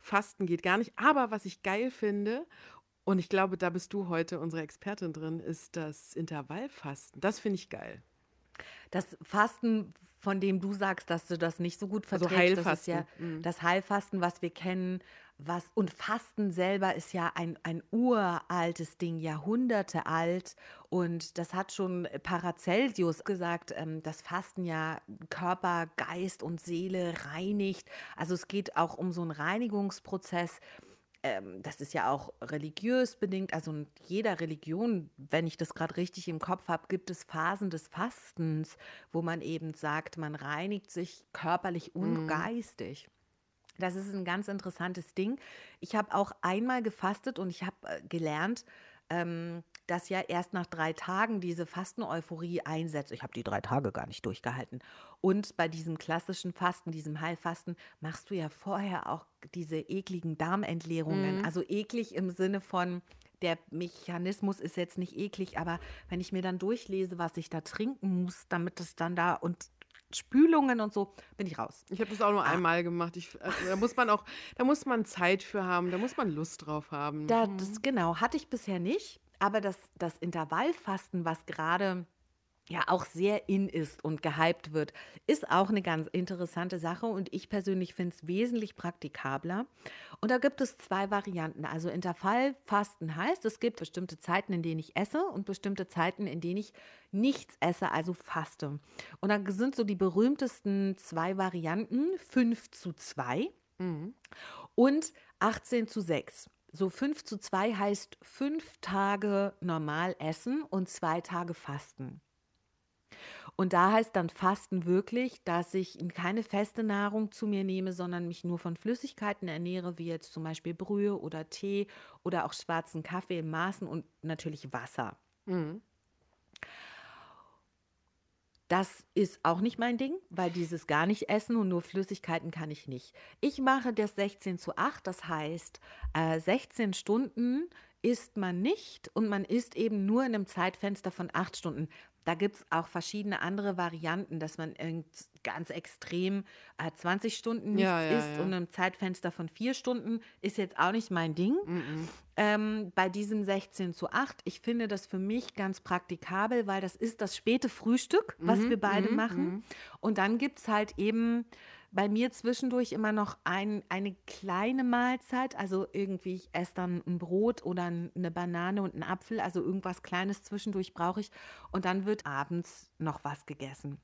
Fasten geht gar nicht. Aber was ich geil finde, und ich glaube, da bist du heute unsere Expertin drin, ist das Intervallfasten. Das finde ich geil. Das Fasten, von dem du sagst, dass du das nicht so gut Also verträgst, das ist ja Heilfasten, mhm. das Heilfasten, was wir kennen. Was, und Fasten selber ist ja ein, ein uraltes Ding, Jahrhunderte alt. Und das hat schon Paracelsius gesagt, ähm, dass Fasten ja Körper, Geist und Seele reinigt. Also es geht auch um so einen Reinigungsprozess ähm, das ist ja auch religiös bedingt, also in jeder Religion, wenn ich das gerade richtig im Kopf habe, gibt es Phasen des Fastens, wo man eben sagt, man reinigt sich körperlich und geistig. Das ist ein ganz interessantes Ding. Ich habe auch einmal gefastet und ich habe äh, gelernt, ähm, dass ja erst nach drei Tagen diese Fasteneuphorie einsetzt. Ich habe die drei Tage gar nicht durchgehalten. Und bei diesem klassischen Fasten, diesem Heilfasten, machst du ja vorher auch diese ekligen Darmentleerungen. Mhm. Also eklig im Sinne von, der Mechanismus ist jetzt nicht eklig, aber wenn ich mir dann durchlese, was ich da trinken muss, damit es dann da und Spülungen und so, bin ich raus. Ich habe das auch nur Ah. einmal gemacht. Ich, äh, da muss man auch, da muss man Zeit für haben, da muss man Lust drauf haben. Da, das, genau, hatte ich bisher nicht. Aber das, das Intervallfasten, was gerade ja auch sehr in ist und gehypt wird, ist auch eine ganz interessante Sache und ich persönlich finde es wesentlich praktikabler. Und da gibt es zwei Varianten. Also Intervallfasten heißt, es gibt bestimmte Zeiten, in denen ich esse und bestimmte Zeiten, in denen ich nichts esse, also faste. Und da sind so die berühmtesten zwei Varianten, 5 zu 2 Mhm. und 18 zu 6. So 5 zu 2 heißt fünf Tage normal essen und zwei Tage fasten. Und da heißt dann Fasten wirklich, dass ich keine feste Nahrung zu mir nehme, sondern mich nur von Flüssigkeiten ernähre, wie jetzt zum Beispiel Brühe oder Tee oder auch schwarzen Kaffee in Maßen und natürlich Wasser. Mhm. Das ist auch nicht mein Ding, weil dieses gar nicht essen und nur Flüssigkeiten kann ich nicht. Ich mache das 16 zu 8, das heißt, äh, 16 Stunden isst man nicht und man isst eben nur in einem Zeitfenster von 8 Stunden. Da gibt es auch verschiedene andere Varianten, dass man ganz extrem äh, 20 Stunden nichts Ja, ja, isst ja. und in einem Zeitfenster von 4 Stunden ist jetzt auch nicht mein Ding. Mhm. Ähm, bei diesem 16 zu 8, ich finde das für mich ganz praktikabel, weil das ist das späte Frühstück, was Mhm, wir beide mhm, machen. mhm. Und dann gibt es halt eben bei mir zwischendurch immer noch ein, eine kleine Mahlzeit. Also irgendwie, ich esse dann ein Brot oder ein- eine Banane und einen Apfel. Also irgendwas Kleines zwischendurch brauche ich. Und dann wird abends noch was gegessen.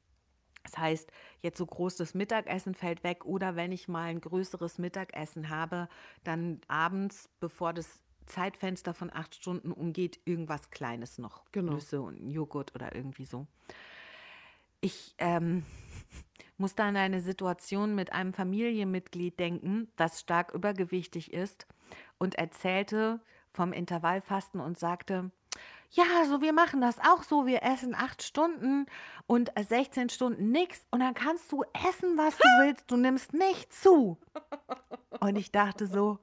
Das heißt, jetzt so groß das Mittagessen fällt weg oder wenn ich mal ein größeres Mittagessen habe, dann abends, bevor das Zeitfenster von acht Stunden umgeht, irgendwas Kleines noch. Genau. Nüsse und Joghurt oder irgendwie so. Ich ähm, da an eine Situation mit einem Familienmitglied denken, das stark übergewichtig ist und erzählte vom Intervallfasten und sagte, ja, so wir machen das auch so, wir essen acht Stunden und 16 Stunden nichts und dann kannst du essen, was du willst, du nimmst nicht zu. Und ich dachte so,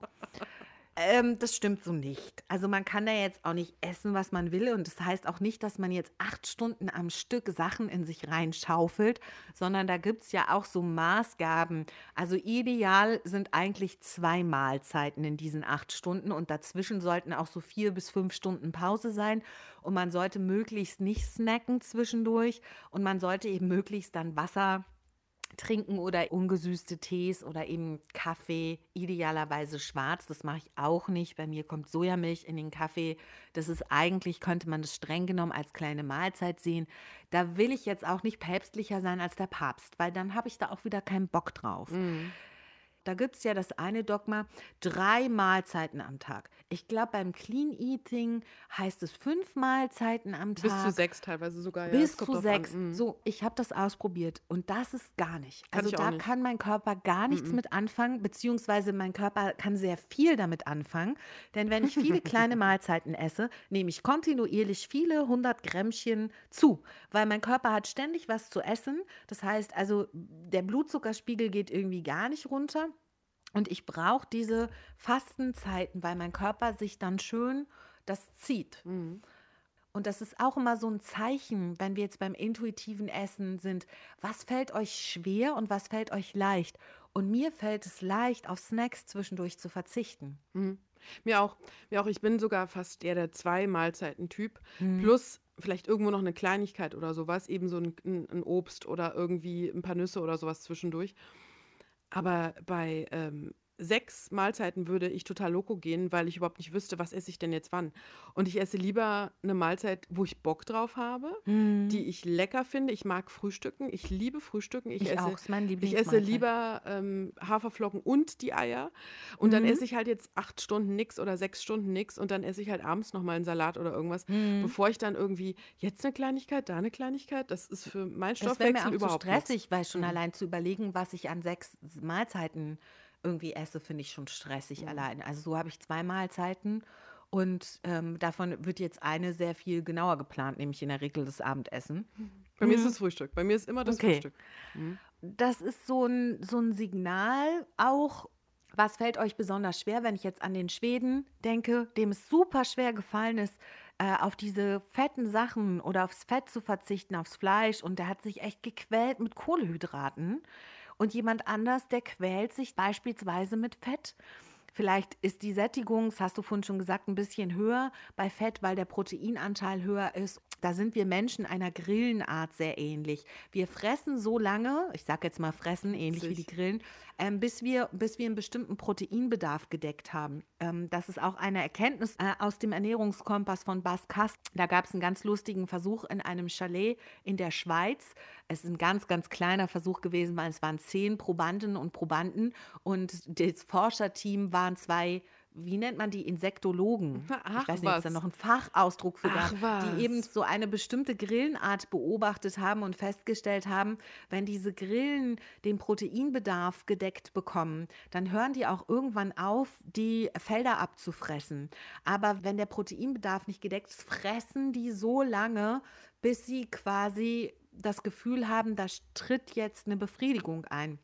ähm, das stimmt so nicht. Also man kann da jetzt auch nicht essen, was man will. Und das heißt auch nicht, dass man jetzt acht Stunden am Stück Sachen in sich reinschaufelt, sondern da gibt es ja auch so Maßgaben. Also ideal sind eigentlich zwei Mahlzeiten in diesen acht Stunden und dazwischen sollten auch so vier bis fünf Stunden Pause sein. Und man sollte möglichst nicht snacken zwischendurch und man sollte eben möglichst dann Wasser trinken oder ungesüßte Tees oder eben Kaffee, idealerweise schwarz. Das mache ich auch nicht. Bei mir kommt Sojamilch in den Kaffee. Das ist eigentlich, könnte man das streng genommen als kleine Mahlzeit sehen. Da will ich jetzt auch nicht päpstlicher sein als der Papst, weil dann habe ich da auch wieder keinen Bock drauf. Mhm. Da gibt es ja das eine Dogma, drei Mahlzeiten am Tag. Ich glaube, beim Clean Eating heißt es fünf Mahlzeiten am Tag. Bis zu sechs teilweise sogar. ja, Bis zu sechs. Mhm. So, ich habe das ausprobiert und das ist gar nicht. Kann also da nicht. kann mein Körper gar nichts mit anfangen, beziehungsweise mein Körper kann sehr viel damit anfangen. Denn wenn ich viele kleine Mahlzeiten esse, nehme ich kontinuierlich viele hundert Grämmchen zu, weil mein Körper hat ständig was zu essen. Das heißt also, der Blutzuckerspiegel geht irgendwie gar nicht runter. Und ich brauche diese Fastenzeiten, weil mein Körper sich dann schön das zieht. Mhm. Und das ist auch immer so ein Zeichen, wenn wir jetzt beim intuitiven Essen sind. Was fällt euch schwer und was fällt euch leicht? Und mir fällt es leicht, auf Snacks zwischendurch zu verzichten. Mhm. Mir auch. Mir auch. Ich bin sogar fast eher der Zwei-Mahlzeiten-Typ. Mhm. Plus vielleicht irgendwo noch eine Kleinigkeit oder sowas. Eben so ein, ein, ein Obst oder irgendwie ein paar Nüsse oder sowas zwischendurch. Aber bei ähm, sechs Mahlzeiten würde ich total loco gehen, weil ich überhaupt nicht wüsste, was esse ich denn jetzt wann. Und ich esse lieber eine Mahlzeit, wo ich Bock drauf habe, die ich lecker finde. Ich mag Frühstücken. Ich liebe Frühstücken. Ich, Ich esse, auch, ist mein ich esse lieber ähm, Haferflocken und die Eier. Und dann Mhm. esse ich halt jetzt acht Stunden nix oder sechs Stunden nix und dann esse ich halt abends nochmal einen Salat oder irgendwas, Mhm. bevor ich dann irgendwie jetzt eine Kleinigkeit, da eine Kleinigkeit. Das ist für meinen Das wäre Stoffwechsel mir auch zu überhaupt nichts. stressig, weil schon Mhm. allein zu überlegen, was ich an sechs Mahlzeiten irgendwie esse, finde ich schon stressig Mhm. allein. Also so habe ich zwei Mahlzeiten Und ähm, davon wird jetzt eine sehr viel genauer geplant, nämlich in der Regel das Abendessen. Bei mir ist es Frühstück. Bei mir ist immer das Okay. Frühstück. Mhm. Das ist so ein, so ein Signal auch. Was fällt euch besonders schwer, wenn ich jetzt an den Schweden denke, dem es super schwer gefallen ist, äh, auf diese fetten Sachen oder aufs Fett zu verzichten, aufs Fleisch. Und der hat sich echt gequält mit Kohlenhydraten. Und jemand anders, der quält sich beispielsweise mit Fett. Vielleicht ist die Sättigung, das hast du vorhin schon gesagt, ein bisschen höher bei Fett, weil der Proteinanteil höher ist. Da sind wir Menschen einer Grillenart sehr ähnlich. Wir fressen so lange, ich sage jetzt mal fressen, ähnlich wie die. Grillen, ähm, bis, wir, bis wir einen bestimmten Proteinbedarf gedeckt haben. Ähm, das ist auch eine Erkenntnis äh, aus dem Ernährungskompass von Bas Kast. Da gab es einen ganz lustigen Versuch in einem Chalet in der Schweiz. Es ist ein ganz, ganz kleiner Versuch gewesen, weil es waren zehn Probandinnen und Probanden und das Forscherteam waren zwei, wie nennt man die, Insektologen. Ach, ich weiß nicht, ob es da was. noch einen Fachausdruck für Ach, gab, was. die eben so eine bestimmte Grillenart beobachtet haben und festgestellt haben, wenn diese Grillen den Proteinbedarf gedeckt bekommen, dann hören die auch irgendwann auf, die Felder abzufressen. Aber wenn der Proteinbedarf nicht gedeckt ist, fressen die so lange, bis sie quasi das Gefühl haben, da tritt jetzt eine Befriedigung ein.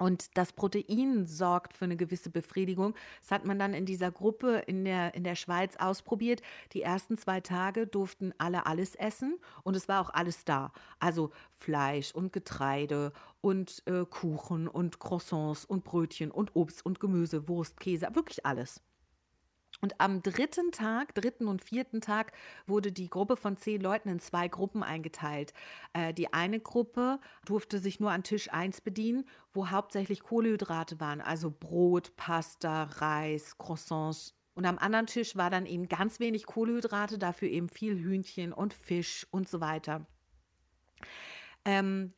Und das Protein sorgt für eine gewisse Befriedigung. Das hat man dann in dieser Gruppe in der, in der Schweiz ausprobiert. Die ersten zwei Tage durften alle alles essen und es war auch alles da. Also Fleisch und Getreide und äh, Kuchen und Croissants und Brötchen und Obst und Gemüse, Wurst, Käse, wirklich alles. Und am dritten Tag, dritten und vierten Tag, wurde die Gruppe von zehn Leuten in zwei Gruppen eingeteilt. Äh, die eine Gruppe durfte sich nur an Tisch 1 bedienen, wo hauptsächlich Kohlenhydrate waren, also Brot, Pasta, Reis, Croissants. Und am anderen Tisch war dann eben ganz wenig Kohlenhydrate, dafür eben viel Hühnchen und Fisch und so weiter. Ähm,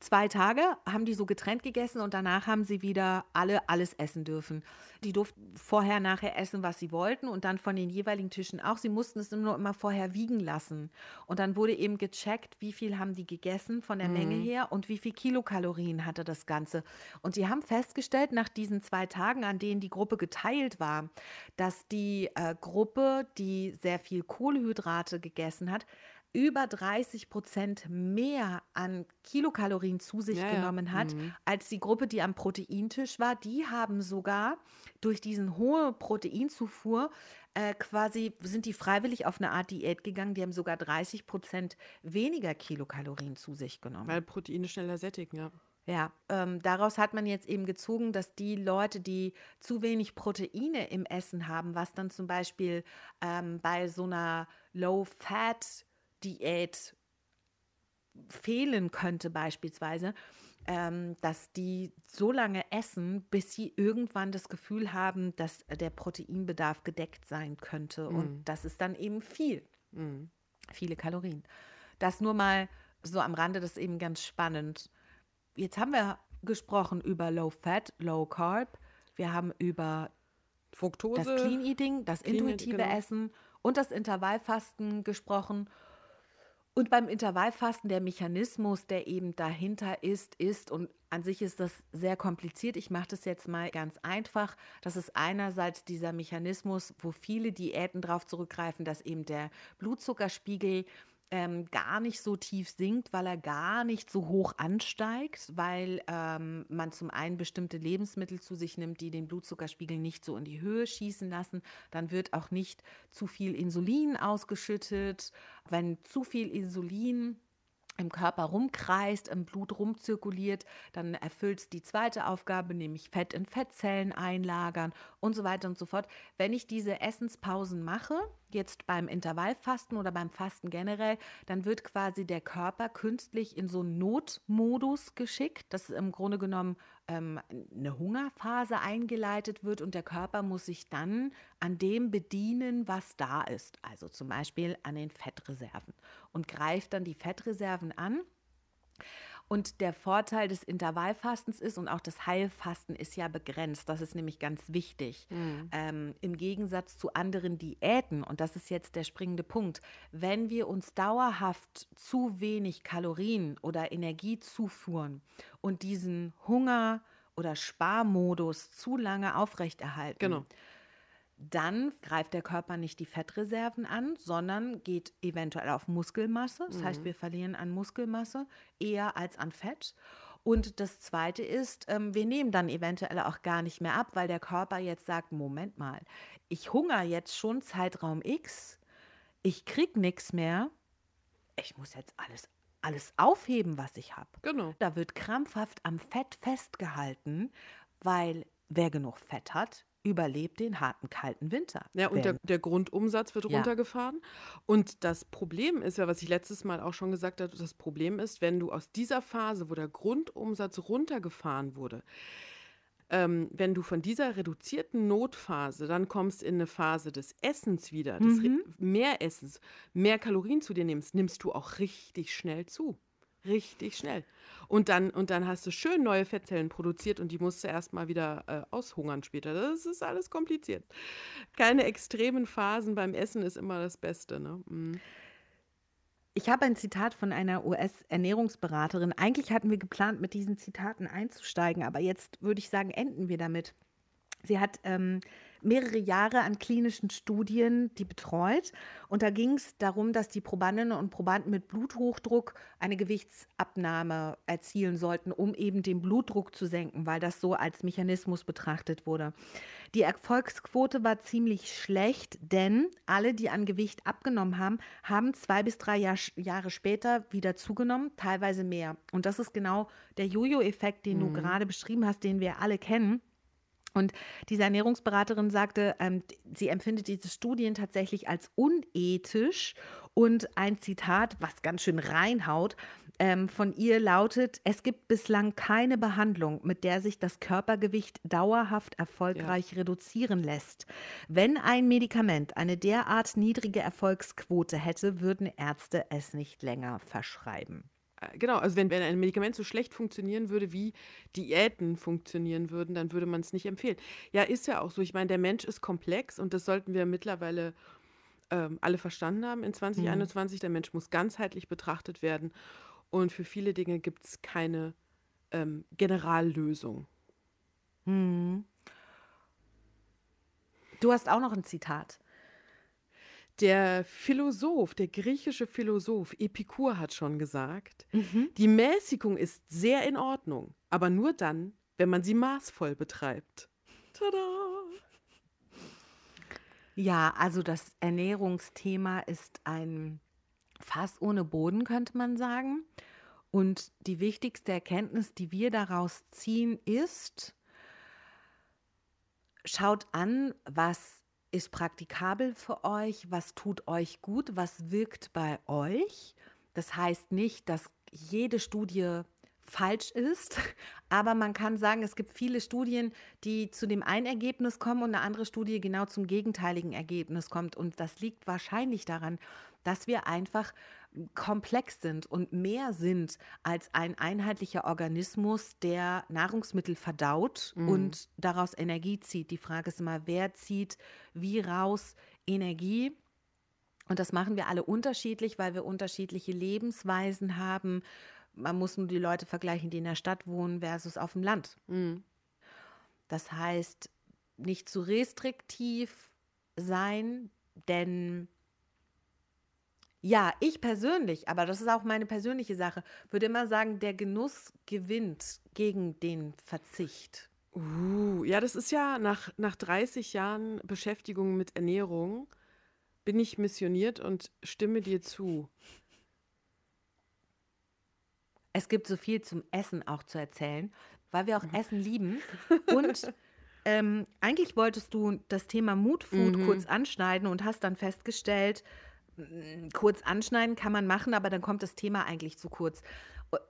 zwei Tage haben die so getrennt gegessen und danach haben sie wieder alle alles essen dürfen. Die durften vorher, nachher essen, was sie wollten und dann von den jeweiligen Tischen auch. Sie mussten es nur immer vorher wiegen lassen. Und dann wurde eben gecheckt, wie viel haben die gegessen von der Menge her und wie viel Kilokalorien hatte das Ganze. Und sie haben festgestellt, nach diesen zwei Tagen, an denen die Gruppe geteilt war, dass die äh, Gruppe, die sehr viel Kohlenhydrate gegessen hat, über 30 Prozent mehr an Kilokalorien zu sich Ja, ja. genommen hat, Mhm. als die Gruppe, die am Proteintisch war. Die haben sogar durch diesen hohe Proteinzufuhr äh, quasi, sind die freiwillig auf eine Art Diät gegangen. Die haben sogar 30 Prozent weniger Kilokalorien zu sich genommen. Weil Proteine schneller sättigen, ja. Ja, ähm, daraus hat man jetzt eben gezogen, dass die Leute, die zu wenig Proteine im Essen haben, was dann zum Beispiel ähm, bei so einer Low-Fat-Diät fehlen könnte beispielsweise, ähm, dass die so lange essen, bis sie irgendwann das Gefühl haben, dass der Proteinbedarf gedeckt sein könnte. Und das ist dann eben viel Mhm. viele Kalorien. Das nur mal so am Rande, das ist eben ganz spannend. Jetzt haben wir gesprochen über Low Fat, Low Carb. Wir haben über Fructose. das Clean Eating, das Clean intuitive genau. Essen und das Intervallfasten gesprochen. Und beim Intervallfasten der Mechanismus, der eben dahinter ist, ist, und an sich ist das sehr kompliziert, ich mache das jetzt mal ganz einfach, das ist einerseits dieser Mechanismus, wo viele Diäten darauf zurückgreifen, dass eben der Blutzuckerspiegel ähm, gar nicht so tief sinkt, weil er gar nicht so hoch ansteigt, weil ähm, man zum einen bestimmte Lebensmittel zu sich nimmt, die den Blutzuckerspiegel nicht so in die Höhe schießen lassen. Dann wird auch nicht zu viel Insulin ausgeschüttet. Wenn zu viel Insulin im Körper rumkreist, im Blut rumzirkuliert, dann erfüllt es die zweite Aufgabe, nämlich Fett in Fettzellen einlagern und so weiter und so fort. Wenn ich diese Essenspausen mache, jetzt beim Intervallfasten oder beim Fasten generell, dann wird quasi der Körper künstlich in so einen Notmodus geschickt, dass im Grunde genommen ähm, eine Hungerphase eingeleitet wird und der Körper muss sich dann an dem bedienen, was da ist. Also zum Beispiel an den Fettreserven und greift dann die Fettreserven an. Und der Vorteil des Intervallfastens ist und auch das Heilfasten ist ja begrenzt. Das ist nämlich ganz wichtig. Ähm, Im Gegensatz zu anderen Diäten, und das ist jetzt der springende Punkt, wenn wir uns dauerhaft zu wenig Kalorien oder Energie zuführen und diesen Hunger oder Sparmodus zu lange aufrechterhalten, Genau. Dann greift der Körper nicht die Fettreserven an, sondern geht eventuell auf Muskelmasse. Das heißt, wir verlieren an Muskelmasse eher als an Fett. Und das Zweite ist, ähm, wir nehmen dann eventuell auch gar nicht mehr ab, weil der Körper jetzt sagt, Moment mal, ich hungere jetzt schon Zeitraum X, ich krieg nichts mehr, ich muss jetzt alles, alles aufheben, was ich habe. Genau. Da wird krampfhaft am Fett festgehalten, weil wer genug Fett hat, überlebt den harten, kalten Winter. Ja, und der, der Grundumsatz wird Ja. runtergefahren. Und das Problem ist ja, was ich letztes Mal auch schon gesagt habe, das Problem ist, wenn du aus dieser Phase, wo der Grundumsatz runtergefahren wurde, ähm, wenn du von dieser reduzierten Notphase dann kommst in eine Phase des Essens wieder, des Re- mehr Essens, mehr Kalorien zu dir nimmst, nimmst du auch richtig schnell zu. Richtig schnell. Und dann, und dann hast du schön neue Fettzellen produziert und die musst du erstmal wieder äh, aushungern später. Das ist alles kompliziert. Keine extremen Phasen beim Essen ist immer das Beste. Ne? Mhm. Ich habe ein Zitat von einer US-Ernährungsberaterin. Eigentlich hatten wir geplant, mit diesen Zitaten einzusteigen, aber jetzt würde ich sagen, enden wir damit. Sie hat ähm, mehrere Jahre an klinischen Studien die betreut und da ging es darum, dass die Probandinnen und Probanden mit Bluthochdruck eine Gewichtsabnahme erzielen sollten, um eben den Blutdruck zu senken, weil das so als Mechanismus betrachtet wurde. Die Erfolgsquote war ziemlich schlecht, denn alle, die an Gewicht abgenommen haben, haben zwei bis drei Jahr, Jahre später wieder zugenommen, teilweise mehr. Und das ist genau der Jojo-Effekt, den du gerade beschrieben hast, den wir alle kennen. Und diese Ernährungsberaterin sagte, ähm, sie empfindet diese Studien tatsächlich als unethisch. Und ein Zitat, was ganz schön reinhaut, ähm, von ihr lautet, es gibt bislang keine Behandlung, mit der sich das Körpergewicht dauerhaft erfolgreich reduzieren lässt. Wenn ein Medikament eine derart niedrige Erfolgsquote hätte, würden Ärzte es nicht länger verschreiben. Äh, Genau, also wenn, wenn ein Medikament so schlecht funktionieren würde, wie Diäten funktionieren würden, dann würde man es nicht empfehlen. Ja, ist ja auch so. Ich meine, der Mensch ist komplex und das sollten wir mittlerweile ähm, alle verstanden haben in 2021. Der Mensch muss ganzheitlich betrachtet werden und für viele Dinge gibt es keine ähm, Generallösung. Du hast auch noch ein Zitat. Der Philosoph, der griechische Philosoph Epikur hat schon gesagt, die Mäßigung ist sehr in Ordnung, aber nur dann, wenn man sie maßvoll betreibt. Tada! Ja, also das Ernährungsthema ist ein Fass ohne Boden, könnte man sagen. Und die wichtigste Erkenntnis, die wir daraus ziehen, ist, schaut an, was ist praktikabel für euch, was tut euch gut, was wirkt bei euch. Das heißt nicht, dass jede Studie falsch ist, aber man kann sagen, es gibt viele Studien, die zu dem einen Ergebnis kommen und eine andere Studie genau zum gegenteiligen Ergebnis kommt. Und das liegt wahrscheinlich daran, dass wir einfach komplex sind und mehr sind als ein einheitlicher Organismus, der Nahrungsmittel verdaut und daraus Energie zieht. Die Frage ist immer, wer zieht wie raus Energie? Und das machen wir alle unterschiedlich, weil wir unterschiedliche Lebensweisen haben. Man muss nur die Leute vergleichen, die in der Stadt wohnen versus auf dem Land. Das heißt, nicht zu restriktiv sein, denn ja, ich persönlich, aber das ist auch meine persönliche Sache, würde immer sagen, der Genuss gewinnt gegen den Verzicht. Uh, ja, das ist ja nach, nach 30 Jahren Beschäftigung mit Ernährung, bin ich missioniert und stimme dir zu. Es gibt so viel zum Essen auch zu erzählen, weil wir auch Essen lieben. Und ähm, eigentlich wolltest du das Thema Mood Food kurz anschneiden und hast dann festgestellt, kurz anschneiden kann man machen, aber dann kommt das Thema eigentlich zu kurz.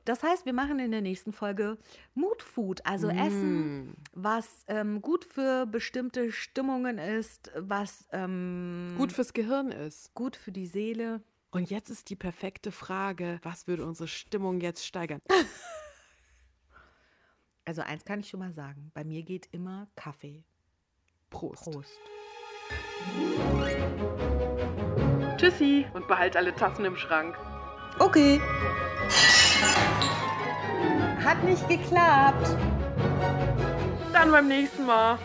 Das heißt, wir machen in der nächsten Folge Mood Food, also Essen, was ähm, gut für bestimmte Stimmungen ist, was ähm, Gut fürs Gehirn ist. gut für die Seele. Und jetzt ist die perfekte Frage, was würde unsere Stimmung jetzt steigern? Also eins kann ich schon mal sagen, bei mir geht immer Kaffee. Prost. Prost. Tschüssi und behalt alle Tassen im Schrank. Okay. Hat nicht geklappt. Dann beim nächsten Mal.